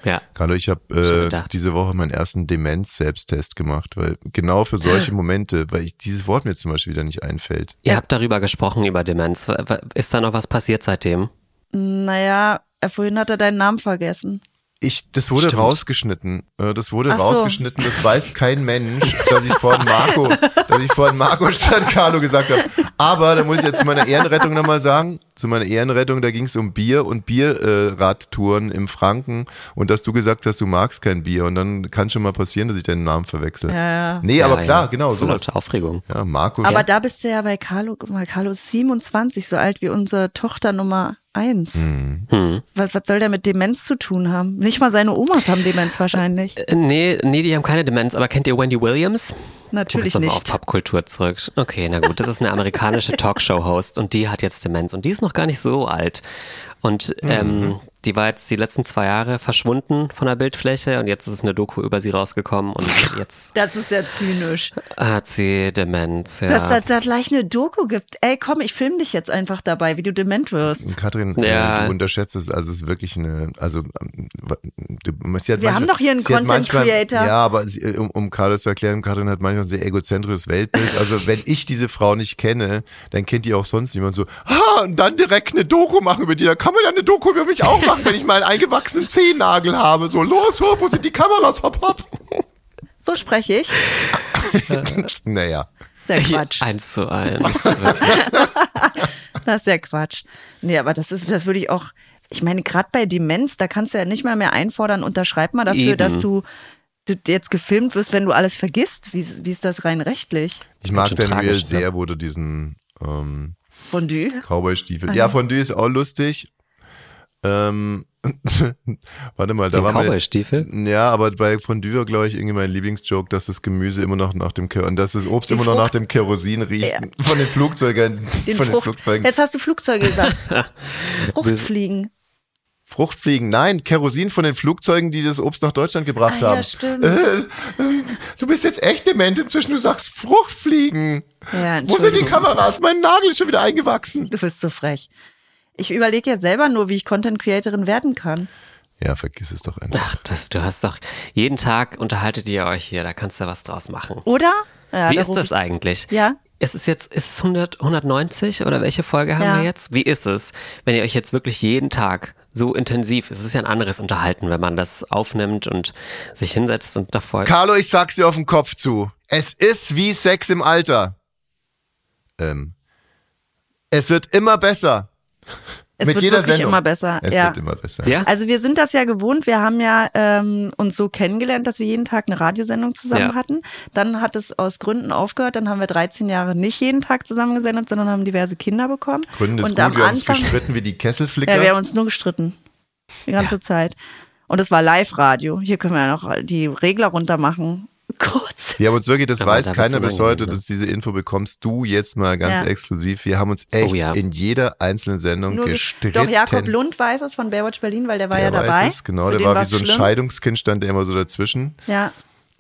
Ja. Carlo, ich habe äh, diese Woche meinen ersten Demenz-Selbsttest gemacht, weil genau für solche Momente, weil ich dieses Wort mir zum Beispiel wieder nicht einfällt. Ihr habt darüber gesprochen, über Demenz. Ist da noch was passiert seitdem? Naja, vorhin hat er deinen Namen vergessen. Ich, das wurde Stimmt. rausgeschnitten. Äh, Das wurde Ach so. rausgeschnitten. Das weiß kein Mensch, dass ich vorhin Marco, dass ich vorhin Marco statt Carlo gesagt habe. Aber da muss ich jetzt zu meiner Ehrenrettung nochmal sagen. Zu meiner Ehrenrettung, da ging es um Bier und Bierradtouren äh, im Franken und dass du gesagt hast, du magst kein Bier und dann kann schon mal passieren, dass ich deinen Namen verwechsel. Ja, ja. Nee, aber Ja, klar, ja. genau, sowas. Aufregung. Ja, Marco. Aber da bist du ja bei Carlo, guck mal, Carlo ist 27, so alt wie unsere Tochter Nummer 1. Hm. Was, was soll der mit Demenz zu tun haben? Nicht mal seine Omas haben Demenz wahrscheinlich. Äh, Nee, nee, die haben keine Demenz, aber kennt ihr Wendy Williams? Natürlich nochmal auf nicht. Popkultur zurück. Okay, na gut, das ist eine amerikanische Talkshow-Host und die hat jetzt Demenz und die ist noch gar nicht so alt. Und ähm, die war jetzt die letzten zwei Jahre verschwunden von der Bildfläche und jetzt ist eine Doku über sie rausgekommen und jetzt Das ist ja zynisch. hat sie Demenz. Ja. Dass es da gleich eine Doku gibt. Ey, komm, ich film dich jetzt einfach dabei, wie du dement wirst. Katrin, Ja. äh, du unterschätzt es, also es ist wirklich eine, also ähm, du, sie hat Wir haben doch hier einen Content manchmal, Creator. Ja, aber sie, um, um Carlos zu erklären, Katrin hat manchmal ein sehr egozentrisches Weltbild. Also wenn ich diese Frau nicht kenne, dann kennt die auch sonst niemand so, ah, und dann direkt eine Doku machen über die. Da kann man ja eine Doku über mich auch machen, wenn ich mal einen eingewachsenen Zehennagel habe. So, los, hopp, wo sind die Kameras? Hopp, hopp. So spreche ich. Naja. Sehr Quatsch. Eins zu eins. Das ist ja Quatsch. Nee, aber das ist, das würde ich auch, ich meine, gerade bei Demenz, da kannst du ja nicht mal mehr einfordern, unterschreib mal dafür, Eben. dass du, du jetzt gefilmt wirst, wenn du alles vergisst. Wie, wie ist das rein rechtlich? Ich mag Reel tragisch, ne? sehr, wo du diesen ähm, Fondue? Cowboy-Stiefel. Ja, Fondue ist auch lustig. Ähm, warte mal, da Den war mal, Cowboy-Stiefel? Ja, aber bei Fondue war, glaube ich, irgendwie mein Lieblingsjoke, dass das Gemüse immer noch nach dem und dass das Obst Die immer noch Frucht. nach dem Kerosin riecht. Ja. Von den Flugzeugern. Den von den. Flugzeugen. Jetzt hast du Flugzeuge gesagt. Fruchtfliegen. Fruchtfliegen. Nein, Kerosin von den Flugzeugen, die das Obst nach Deutschland gebracht Ah, haben. ja, stimmt. Äh, äh, du bist jetzt echt dement inzwischen, du sagst Fruchtfliegen. Ja, Wo sind die. Kameras? Mein Nagel ist schon wieder eingewachsen. Du bist so frech. Ich überlege ja selber nur, wie ich Content Creatorin werden kann. Ja, vergiss es doch einfach. Ach, das, du hast doch, jeden Tag unterhaltet ihr euch hier, da kannst du was draus machen. Oder? Ja, Wie da ist das ich- eigentlich? Ja. Ist es jetzt, ist es 100, 190 oder welche Folge haben Ja. wir jetzt? Wie ist es, wenn ihr euch jetzt wirklich jeden Tag so intensiv, es ist ja ein anderes Unterhalten, wenn man das aufnimmt und sich hinsetzt und davor. Carlo, ich sag's dir auf den Kopf zu. Es ist wie Sex im Alter. Ähm, es wird immer besser. Es Mit wird jeder wirklich Sendung. immer besser. Es ja. wird immer besser. ja? Also wir sind das ja gewohnt. Wir haben ja ähm, uns so kennengelernt, dass wir jeden Tag eine Radiosendung zusammen Ja. hatten. Dann hat es aus Gründen aufgehört. Dann haben wir 13 Jahre nicht jeden Tag zusammen gesendet, sondern haben diverse Kinder bekommen. Gründe ist Und gut, am wir haben uns gestritten wie die Kesselflicker. Ja, wir haben uns nur gestritten. Die ganze Zeit. Und es war Live-Radio. Hier können wir ja noch die Regler runter machen. Kurz. Wir haben uns wirklich, das Aber weiß keiner bis heute, ne? dass diese Info bekommst du jetzt mal ganz Ja. exklusiv. Wir haben uns echt Oh ja. in jeder einzelnen Sendung Nur ge- gestritten. Doch, Jakob Lund weiß es von Baywatch Berlin, weil der war der ja dabei. weiß es, genau, Für der war wie so ein schlimm. Scheidungskind, stand der immer so dazwischen. Ja.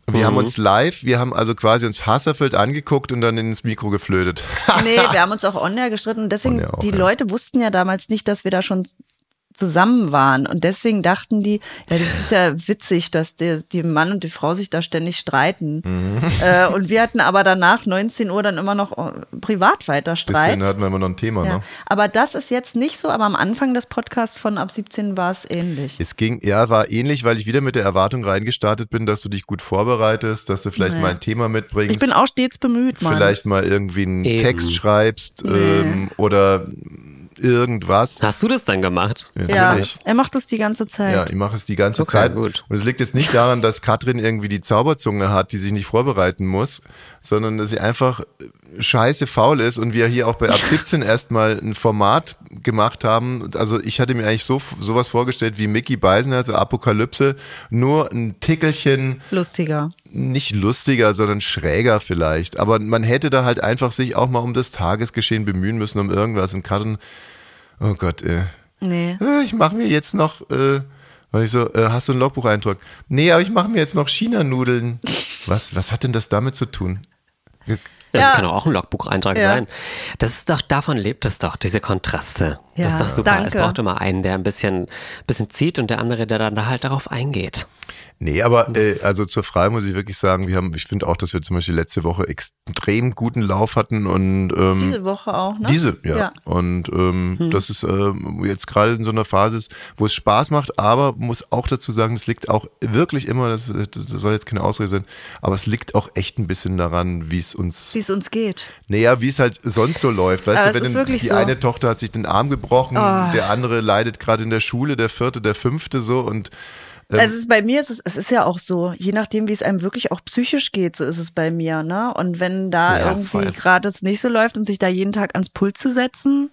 Und wir Mhm. haben uns live, wir haben also quasi uns hasserfüllt angeguckt und dann ins Mikro geflötet. Nee, wir haben uns auch on-air gestritten. Und deswegen, auch, die ja. Leute wussten ja damals nicht, dass wir da schon zusammen waren. Und deswegen dachten die, ja, das ist ja witzig, dass der, die Mann und die Frau sich da ständig streiten. Mhm. Äh, und wir hatten aber danach 19 Uhr dann immer noch äh, privat weiter Streit. Bisschen hatten wir immer noch ein Thema, Ja. ne? Aber das ist jetzt nicht so, aber am Anfang des Podcasts von ab 17 war es ähnlich. Es ging, ja, war ähnlich, weil ich wieder mit der Erwartung reingestartet bin, dass du dich gut vorbereitest, dass du vielleicht Nee. mal ein Thema Ich mitbringst, bin auch stets bemüht, Mann. vielleicht mal irgendwie einen Eben. Text schreibst ähm, oder irgendwas. Hast du das dann gemacht? ja, natürlich. er macht das die ganze Zeit. Ja, ich mache es die ganze Okay, Zeit. gut. Und es liegt jetzt nicht daran, dass Katrin irgendwie die Zauberzunge hat, die sich nicht vorbereiten muss, sondern dass sie einfach scheiße faul ist und wir hier auch bei Ab 17 erstmal ein Format gemacht haben. Also ich hatte mir eigentlich so sowas vorgestellt wie Mickey Beisenherz, also Apokalypse, nur ein Tickelchen Lustiger. Nicht lustiger, sondern schräger vielleicht. Aber man hätte da halt einfach sich auch mal um das Tagesgeschehen bemühen müssen, um irgendwas. Und Katrin, oh Gott, äh, Nee. äh, ich mache mir jetzt noch, äh, weil ich so, äh, hast du einen Logbucheintrag? Nee, aber ich mache mir jetzt noch China-Nudeln. Was, was hat denn das damit zu tun? Das Ja. kann auch ein Logbucheintrag Ja. sein. Das ist doch, davon lebt es doch, diese Kontraste. das Ja, ist doch super. danke. Es braucht immer einen, der ein bisschen, bisschen zieht und der andere, der dann da halt darauf eingeht. Nee, aber äh, also zur Frage muss ich wirklich sagen, wir haben, ich finde auch, dass wir zum Beispiel letzte Woche extrem guten Lauf hatten und ähm, Diese Woche auch, ne? Diese, ja. Ja. Und ähm, das ist ähm, jetzt gerade in so einer Phase ist, wo es Spaß macht, aber muss auch dazu sagen, es liegt auch wirklich immer, das, das soll jetzt keine Ausrede sein, aber es liegt auch echt ein bisschen daran, wie es uns, Wie es uns geht. naja, wie es halt sonst so läuft. Weißt Aber du, wenn die so. eine Tochter hat sich den Arm gebrochen, Oh. der andere leidet gerade in der Schule, der vierte, der fünfte so und. Also es ist bei mir, es ist, es ist ja auch so, je nachdem, wie es einem wirklich auch psychisch geht, so ist es bei mir, ne? Und wenn da Ja, irgendwie gerade es nicht so läuft und sich da jeden Tag ans Pult zu setzen,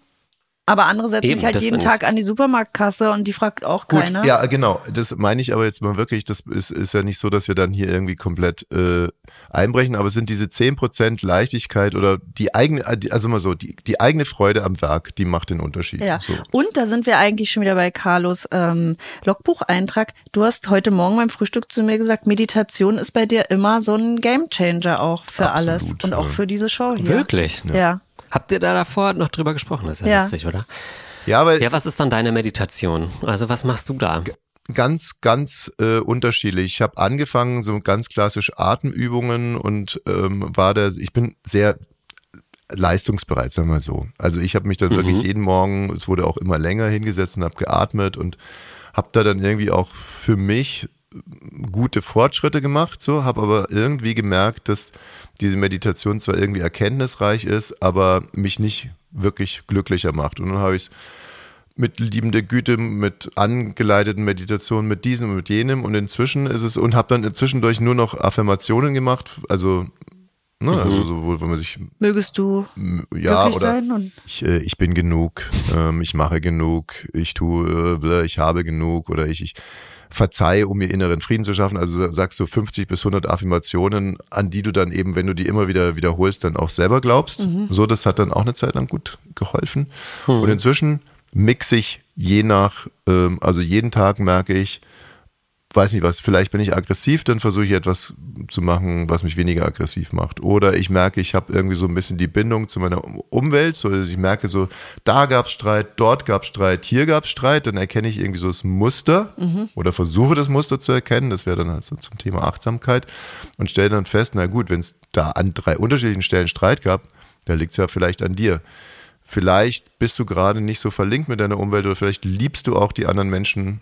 aber andere setzen Eben, sich halt jeden. Tag an die Supermarktkasse und die fragt auch Gut, keiner. ja, genau. Das meine ich aber jetzt mal wirklich. Das ist, ist ja nicht so, dass wir dann hier irgendwie komplett äh, einbrechen, aber es sind diese 10% Leichtigkeit oder die eigene, also mal so, die, die eigene Freude am Werk, die macht den Unterschied. Ja, So. und da sind wir eigentlich schon wieder bei Carlos ähm, Logbucheintrag. Du hast heute Morgen beim Frühstück zu mir gesagt, Meditation ist bei dir immer so ein Gamechanger auch für Absolut, alles und auch ja. für diese Show hier. Wirklich? Ja. Habt ihr da davor noch drüber gesprochen? Das ist ja, Ja. lustig, oder? Ja, weil Ja, was ist dann deine Meditation? Also was machst du da? ganz, ganz äh, unterschiedlich. Ich habe angefangen, so ganz klassisch Atemübungen und ähm, war da, ich bin sehr leistungsbereit, sagen wir mal so. Also ich habe mich dann wirklich jeden Morgen, es wurde auch immer länger hingesetzt und habe geatmet und habe da dann irgendwie auch für mich gute Fortschritte gemacht, so, habe aber irgendwie gemerkt, dass diese Meditation zwar irgendwie erkenntnisreich ist, aber mich nicht wirklich glücklicher macht. Und dann habe ich es mit liebender Güte, mit angeleiteten Meditationen, mit diesem und mit jenem und inzwischen ist es und habe dann zwischendurch nur noch Affirmationen gemacht, also ne, also so, wo, wo man sich Mögest du ja glücklich oder sein und ich, äh, ich bin genug, ähm, ich mache genug, ich tue, äh, ich habe genug oder ich, ich verzeihe, um mir inneren Frieden zu schaffen. Also sagst du 50 bis 100 Affirmationen, an die du dann eben, wenn du die immer wieder wiederholst, dann auch selber glaubst. So, das hat dann auch eine Zeit lang gut geholfen. Und inzwischen mix ich je nach, ähm, also jeden Tag merke ich, weiß nicht was, vielleicht bin ich aggressiv, dann versuche ich etwas zu machen, was mich weniger aggressiv macht. Oder ich merke, ich habe irgendwie so ein bisschen die Bindung zu meiner Umwelt. So, ich merke so, da gab es Streit, dort gab es Streit, hier gab es Streit. Dann erkenne ich irgendwie so das Muster oder versuche das Muster zu erkennen. Das wäre dann also zum Thema Achtsamkeit und stelle dann fest, na gut, wenn es da an drei unterschiedlichen Stellen Streit gab, dann liegt es ja vielleicht an dir. Vielleicht bist du gerade nicht so verlinkt mit deiner Umwelt oder vielleicht liebst du auch die anderen Menschen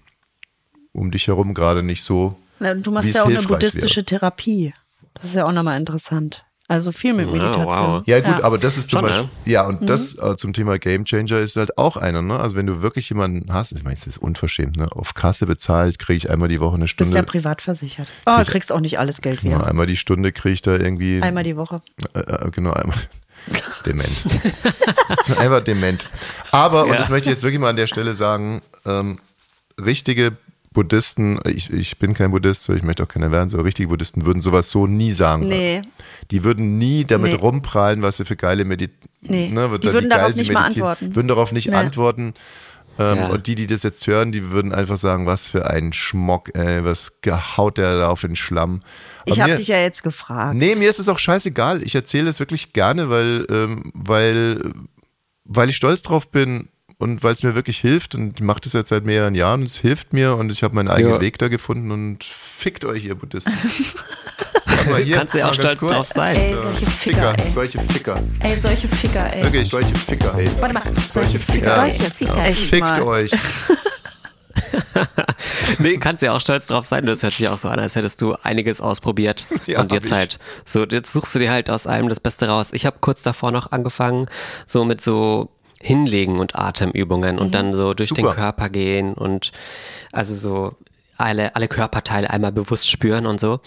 um dich herum gerade nicht so. Na, Du wie machst es ja auch eine buddhistische wäre. Therapie. Das ist ja auch nochmal interessant. Also viel mit Ja, Meditation. wow. Ja, gut, aber das ist zum Schon, Beispiel, ne? ja, und das äh, zum Thema Game Changer ist halt auch einer, ne? Also wenn du wirklich jemanden hast, ich meine, es ist unverschämt, ne? Auf Kasse bezahlt, kriege ich einmal die Woche eine Du bist ja Stunde. privat versichert. Oh, du kriegst auch nicht alles Geld Ja, wieder. einmal die Stunde kriege ich da irgendwie. Einmal die Woche. Äh, äh, genau, einmal. Dement. Das ist einfach dement. Aber, und Ja. das möchte ich jetzt wirklich mal an der Stelle sagen, ähm, richtige Buddhisten, ich, ich bin kein Buddhist, so ich möchte auch keiner werden, so richtige Buddhisten würden sowas so nie sagen. Nee. Die würden nie damit Nee. rumprallen, was sie für geile Medit Nee. ne, Die würden geil darauf nicht mal meditieren. antworten. Würden darauf nicht Nee. antworten. Ähm, Ja. Und die, die das jetzt hören, die würden einfach sagen, was für ein Schmock, ey, was haut der da auf den Schlamm. Ich Aber habe mir- dich ja jetzt gefragt. Nee, mir ist es auch scheißegal. Ich erzähle es wirklich gerne, weil, ähm, weil, weil ich stolz drauf bin und weil es mir wirklich hilft. Und ich mache das jetzt seit mehreren Jahren und es hilft mir und ich habe meinen eigenen Ja. Weg da gefunden und fickt euch, ihr Buddhisten. Mal hier, Kannst du ja auch stolz drauf sein. Ey, solche Ficker, ey. solche Ficker. Ey, solche Ficker, ey. Wirklich, solche Ficker, ey. Warte mal. Solche Ficker. Solche Ficker. Echt Fickt mal. euch. Nee, kannst ja auch stolz drauf sein. Das hört sich auch so an, als hättest du einiges ausprobiert. Ja, und jetzt halt, so, jetzt suchst du dir halt aus allem das Beste raus. Ich habe kurz davor noch angefangen, so mit so Hinlegen und Atemübungen und dann so durch den Super. Körper gehen und also so alle, alle Körperteile einmal bewusst spüren und so.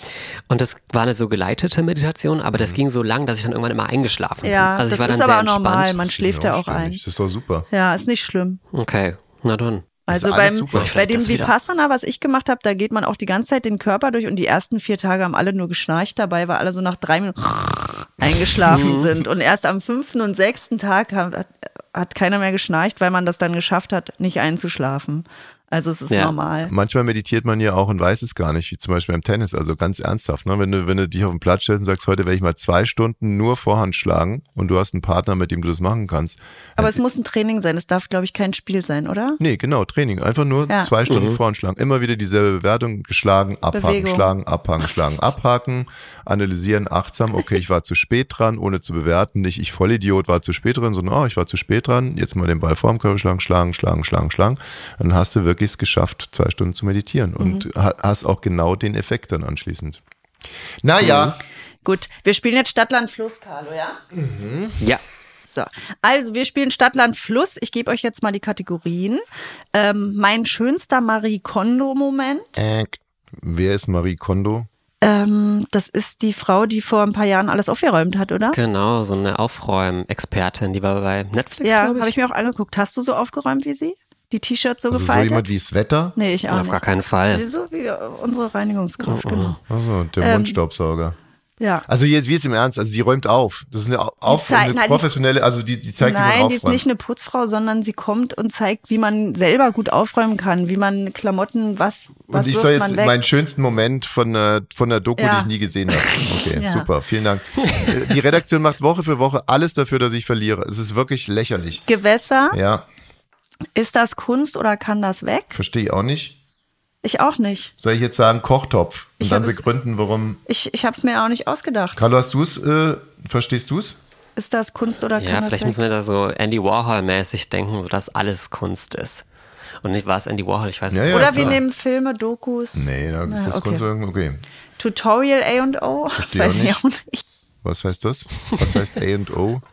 Und das war eine so geleitete Meditation, aber das ging so lang, dass ich dann irgendwann immer eingeschlafen bin. Ja, Also ich das war dann ist sehr aber normal. entspannt. Man schläft ja auch ein. Das ist doch super. Ja, ist nicht schlimm. Okay, na dann. Also beim, super. bei dem. Vipassana, was ich gemacht habe, da geht man auch die ganze Zeit den Körper durch und die ersten vier Tage haben alle nur geschnarcht dabei, weil alle so nach drei Minuten eingeschlafen sind. Und erst am fünften und sechsten Tag hat, hat keiner mehr geschnarcht, weil man das dann geschafft hat, nicht einzuschlafen. Also es ist Ja. normal. Manchmal meditiert man ja auch und weiß es gar nicht, wie zum Beispiel beim Tennis, also ganz ernsthaft. Ne? Wenn, du, wenn du dich auf den Platz stellst und sagst, heute werde ich mal zwei Stunden nur Vorhand schlagen und du hast einen Partner, mit dem du das machen kannst. Aber es muss ein Training sein. Es darf, glaube ich, kein Spiel sein, oder? Nee, genau, Training. Einfach nur Ja. zwei Stunden Vorhand schlagen. Immer wieder dieselbe Bewertung, geschlagen, abhaken, Bewegung. schlagen, abhaken, schlagen, abhaken, analysieren, achtsam, okay, ich war zu spät dran, ohne zu bewerten. Nicht ich Vollidiot war zu spät dran, sondern oh, ich war zu spät dran, jetzt mal den Ball vorm Körper schlagen, schlagen, schlagen, schlagen, schlagen. Dann hast du wirklich es geschafft, zwei Stunden zu meditieren und ha- hast auch genau den Effekt dann anschließend. Naja, Gut, wir spielen jetzt Stadtland Fluss, Carlo, ja? Ja. So, also wir spielen Stadtland Fluss. Ich gebe euch jetzt mal die Kategorien. Ähm, mein schönster Marie Kondo-Moment. äh, wer ist Marie Kondo? Ähm, das ist die Frau, die vor ein paar Jahren alles aufgeräumt hat, oder? Genau, so eine Aufräumexpertin, die war bei Netflix, Ja, glaube habe ich. ich mir auch angeguckt. Hast du so aufgeräumt wie sie? Die T-Shirts so Also so gefaltet? jemand wie Sweater? nee, ich auch Auf nicht. gar keinen Fall. So wie äh, unsere Reinigungskraft, genau. Also der Ähm, Mundstaubsauger. Ja. Also jetzt wie jetzt im Ernst, also die räumt auf. Das ist eine, auf, eine nein, die- professionelle, also die, die zeigt, wie man Nein, die ist nicht eine Putzfrau, sondern sie kommt und zeigt, wie man selber gut aufräumen kann, wie man Klamotten, was, was Und ich soll jetzt meinen schönsten Moment von der, von der Doku, Ja. die ich nie gesehen habe. Okay, Ja. super, vielen Dank. Äh, Die Redaktion macht Woche für Woche alles dafür, dass ich verliere. Es ist wirklich lächerlich. Gewässer, Ja, ist das Kunst oder kann das weg? verstehe ich auch nicht. Ich auch nicht. Soll ich jetzt sagen Kochtopf und Ich dann begründen, warum? Ich, ich habe es mir auch nicht ausgedacht. Carlo, hast du es, äh, verstehst du es? Ist das Kunst oder kann Ja, das vielleicht weg? müssen wir da so Andy Warhol-mäßig denken, so dass alles Kunst ist. Und nicht war es Andy Warhol, ich weiß Ja, nicht. ja. Oder wir nehmen Filme, Dokus. Nee, da ist das okay. Kunst okay. Tutorial A und O. Verstehe Weiß auch ich auch nicht. Was heißt das? Was heißt A und O?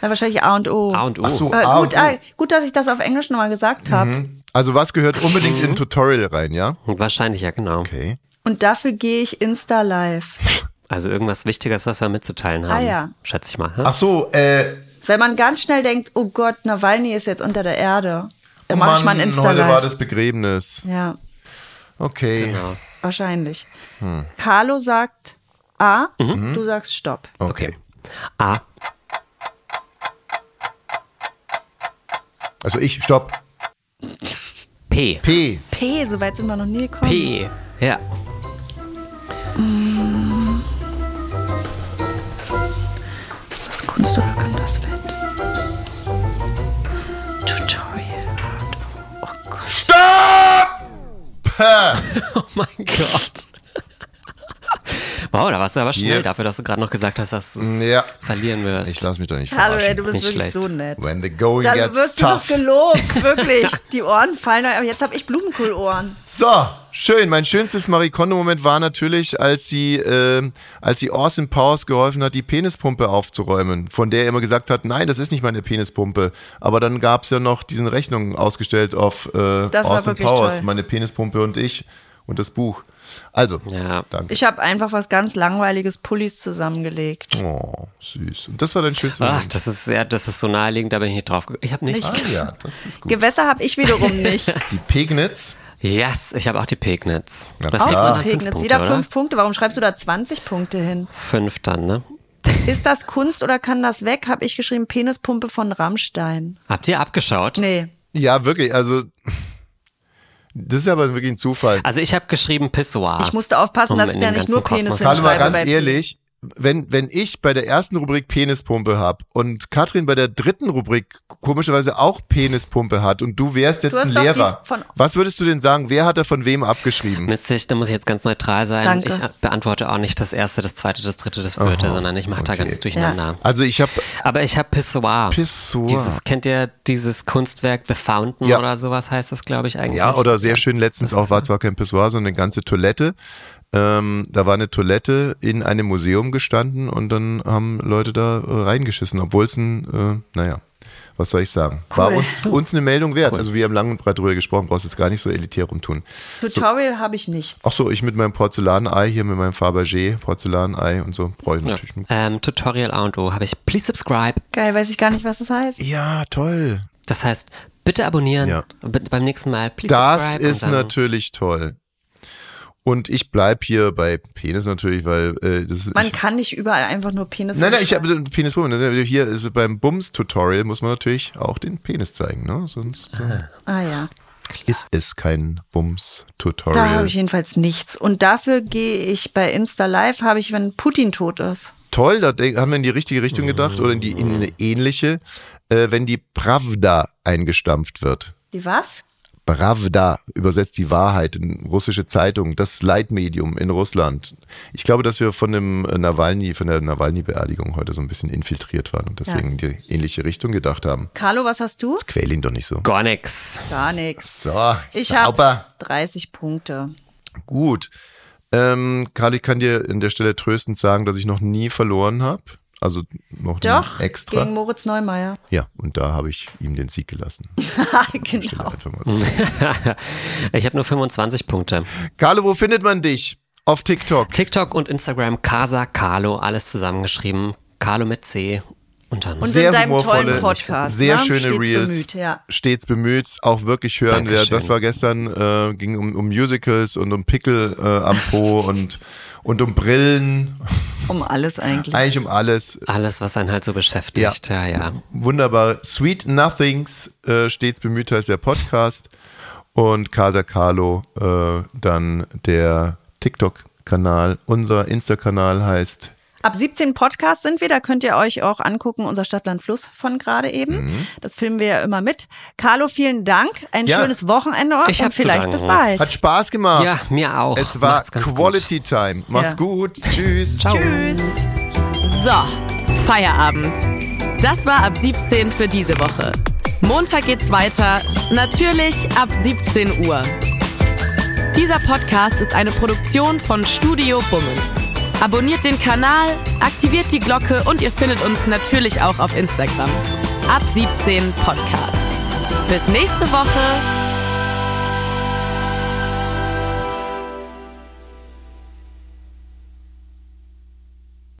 Na, wahrscheinlich A und O. A und O. Ach so, Äh, A gut, und O. ah, gut, dass ich das auf Englisch nochmal gesagt habe. Also was gehört unbedingt in ein Tutorial rein, ja? Wahrscheinlich ja, genau. Okay. Und dafür gehe ich Insta live. Also irgendwas Wichtiges, was wir mitzuteilen haben. Ah, ja. Schätze ich mal. Hm? Ach so, äh, Wenn man ganz schnell denkt, oh Gott, Nawalny ist jetzt unter der Erde, dann oh mache ich mal ein Mann, Insta heute war live. das Begräbnis. Ja, Okay. Genau. wahrscheinlich. Hm. Carlo sagt A, Mhm. du sagst Stopp. Okay. A. Also ich, stopp. P. P. P, so weit sind wir noch nie gekommen. P. Ja. Ist das Kunst oder kann das Wett? Tutorial. Oh Gott. Stopp! Oh mein Gott. Wow, da warst du aber schnell Yep. dafür, dass du gerade noch gesagt hast, dass du es Ja. verlieren wirst. Ich lass mich doch nicht Hallo, ey, du bist Nicht wirklich schlecht. so nett. When the going Dann gets wirst du noch tough. gelobt, wirklich. Die Ohren fallen, aber jetzt habe ich Blumenkohlohren. So, schön. Mein schönstes Marie Kondo-Moment war natürlich, als sie, äh, als sie Austin Powers geholfen hat, die Penispumpe aufzuräumen, von der er immer gesagt hat, nein, das ist nicht meine Penispumpe. Aber dann gab es ja noch diesen Rechnungen ausgestellt auf äh, Austin Powers, toll. meine Penispumpe und ich und das Buch. Also, Ja. danke. Ich habe einfach was ganz langweiliges Pullis zusammengelegt. Oh, süß. Und das war dein schönstes Ach, Moment. das ist ja, das ist so naheliegend, da bin ich nicht drauf gekommen. Ich habe nichts. Ah ja, das ist gut. Gewässer habe ich wiederum nicht. Die Pegnitz. Yes, ich habe auch die Pegnitz. Klar. kriegt Auch die Pegnitz. Punkte, Jeder oder? fünf Punkte. Warum schreibst du da 20 Punkte hin? Fünf dann, ne? Ist das Kunst oder kann das weg? Habe ich geschrieben, Penispumpe von Rammstein. Habt ihr abgeschaut? Nee. Ja, wirklich. Also, das ist aber wirklich ein Zufall. Also ich habe geschrieben Pissoir. Ich musste aufpassen, Um dass ich da nicht nur ganzen Penis Kosmos- Karl, mal ganz ehrlich, wenn, wenn ich bei der ersten Rubrik Penispumpe hab und Katrin bei der dritten Rubrik komischerweise auch Penispumpe hat und du wärst jetzt Du ein Lehrer, von- was würdest du denn sagen? Wer hat da von wem abgeschrieben? Müsste ich, da muss ich jetzt ganz neutral sein. Danke. Ich beantworte auch nicht das erste, das zweite, das dritte, das vierte, sondern ich mache da okay. ganz durcheinander. Also ich habe Aber ich habe Pissoir. Pissoir. Dieses, kennt ihr dieses Kunstwerk The Fountain Ja. oder sowas heißt das, glaube ich, eigentlich? Ja, oder sehr schön letztens auch, war zwar kein Pissoir, sondern eine ganze Toilette. Ähm, da war eine Toilette in einem Museum gestanden und dann haben Leute da äh, reingeschissen, obwohl es ein, äh, naja, was soll ich sagen, war Cool. uns, uns eine Meldung wert. Also wir haben lang und breit drüber gesprochen, brauchst jetzt gar nicht so elitär rumtun. Tutorial habe ich nichts. Ach so, ich mit meinem Porzellanei hier, mit meinem Fabergé Porzellanei und so, brauche ich Ja. natürlich. Ähm, Tutorial A und O habe ich Please subscribe. Geil, weiß ich gar nicht, was das heißt. Ja, toll. Das heißt, bitte abonnieren. Ja. Beim nächsten Mal Please Das subscribe. und ist natürlich toll. Und ich bleib hier bei Penis natürlich, weil äh, das ist. Man ich, kann nicht überall einfach nur Penis Nein, nein, ich habe Penis Hier ist beim Bums-Tutorial muss man natürlich auch den Penis zeigen, ne? Sonst äh, Ah ja. ist es kein Da habe Bums-Tutorial. ich jedenfalls nichts. Und dafür gehe ich bei Insta Live, habe ich, wenn Putin tot ist. Toll, da haben wir in die richtige Richtung gedacht oder in die in eine ähnliche, äh, wenn die Pravda eingestampft wird. Die was? Pravda übersetzt die Wahrheit in russische Zeitung, das Leitmedium in Russland. Ich glaube, dass wir von dem äh, Nawalny, von der Nawalny-Beerdigung heute so ein bisschen infiltriert waren und deswegen die ähnliche Richtung gedacht haben. Carlo, was hast du? Quäl ihn doch nicht so. Gar nix. Gar nichts. So, Ich sauber. habe 30 Punkte. Gut. Ähm, Karl, ich kann dir an der Stelle tröstend sagen, dass ich noch nie verloren habe. Also noch Doch, extra. gegen Moritz Neumeier. Ja, und da habe ich ihm den Sieg gelassen. Genau. so. ich habe nur 25 Punkte. Carlo, wo findet man dich? Auf TikTok. TikTok und Instagram Casa Carlo, alles zusammengeschrieben. Carlo mit C und dann. Und sehr in deinem humorvolle, tollen Podcast. sehr ne? schöne Stets Reels. Bemüht, ja. Stets bemüht, auch wirklich hören Dankeschön. Das war gestern, äh, ging um, um Musicals und um Pickel äh, am Po und, und um Brillen, Um alles eigentlich. eigentlich um alles. Alles, was einen halt so beschäftigt. Ja, ja. Wunderbar. Sweet Nothings, äh, stets bemüht heißt der Podcast. Und Casa Carlo, äh, dann der TikTok-Kanal. Unser Insta-Kanal heißt Ab 17 Podcasts sind wir, da könnt ihr euch auch angucken, unser Stadtland Fluss von gerade eben. Mhm. Das filmen wir ja immer mit. Carlo, vielen Dank. Ein Ja. schönes Wochenende Ich und vielleicht bis bald. Hat Spaß gemacht. Ja, mir auch. Es war Quality Time. Mach's Ja. gut. Tschüss. Ciao. Tschüss. So, Feierabend. Das war ab 17 für diese Woche. Montag geht's weiter, natürlich ab 17 Uhr. Dieser Podcast ist eine Produktion von Studio Bummens. Abonniert den Kanal, aktiviert die Glocke und ihr findet uns natürlich auch auf Instagram. Ab 17 Podcast. Bis nächste Woche.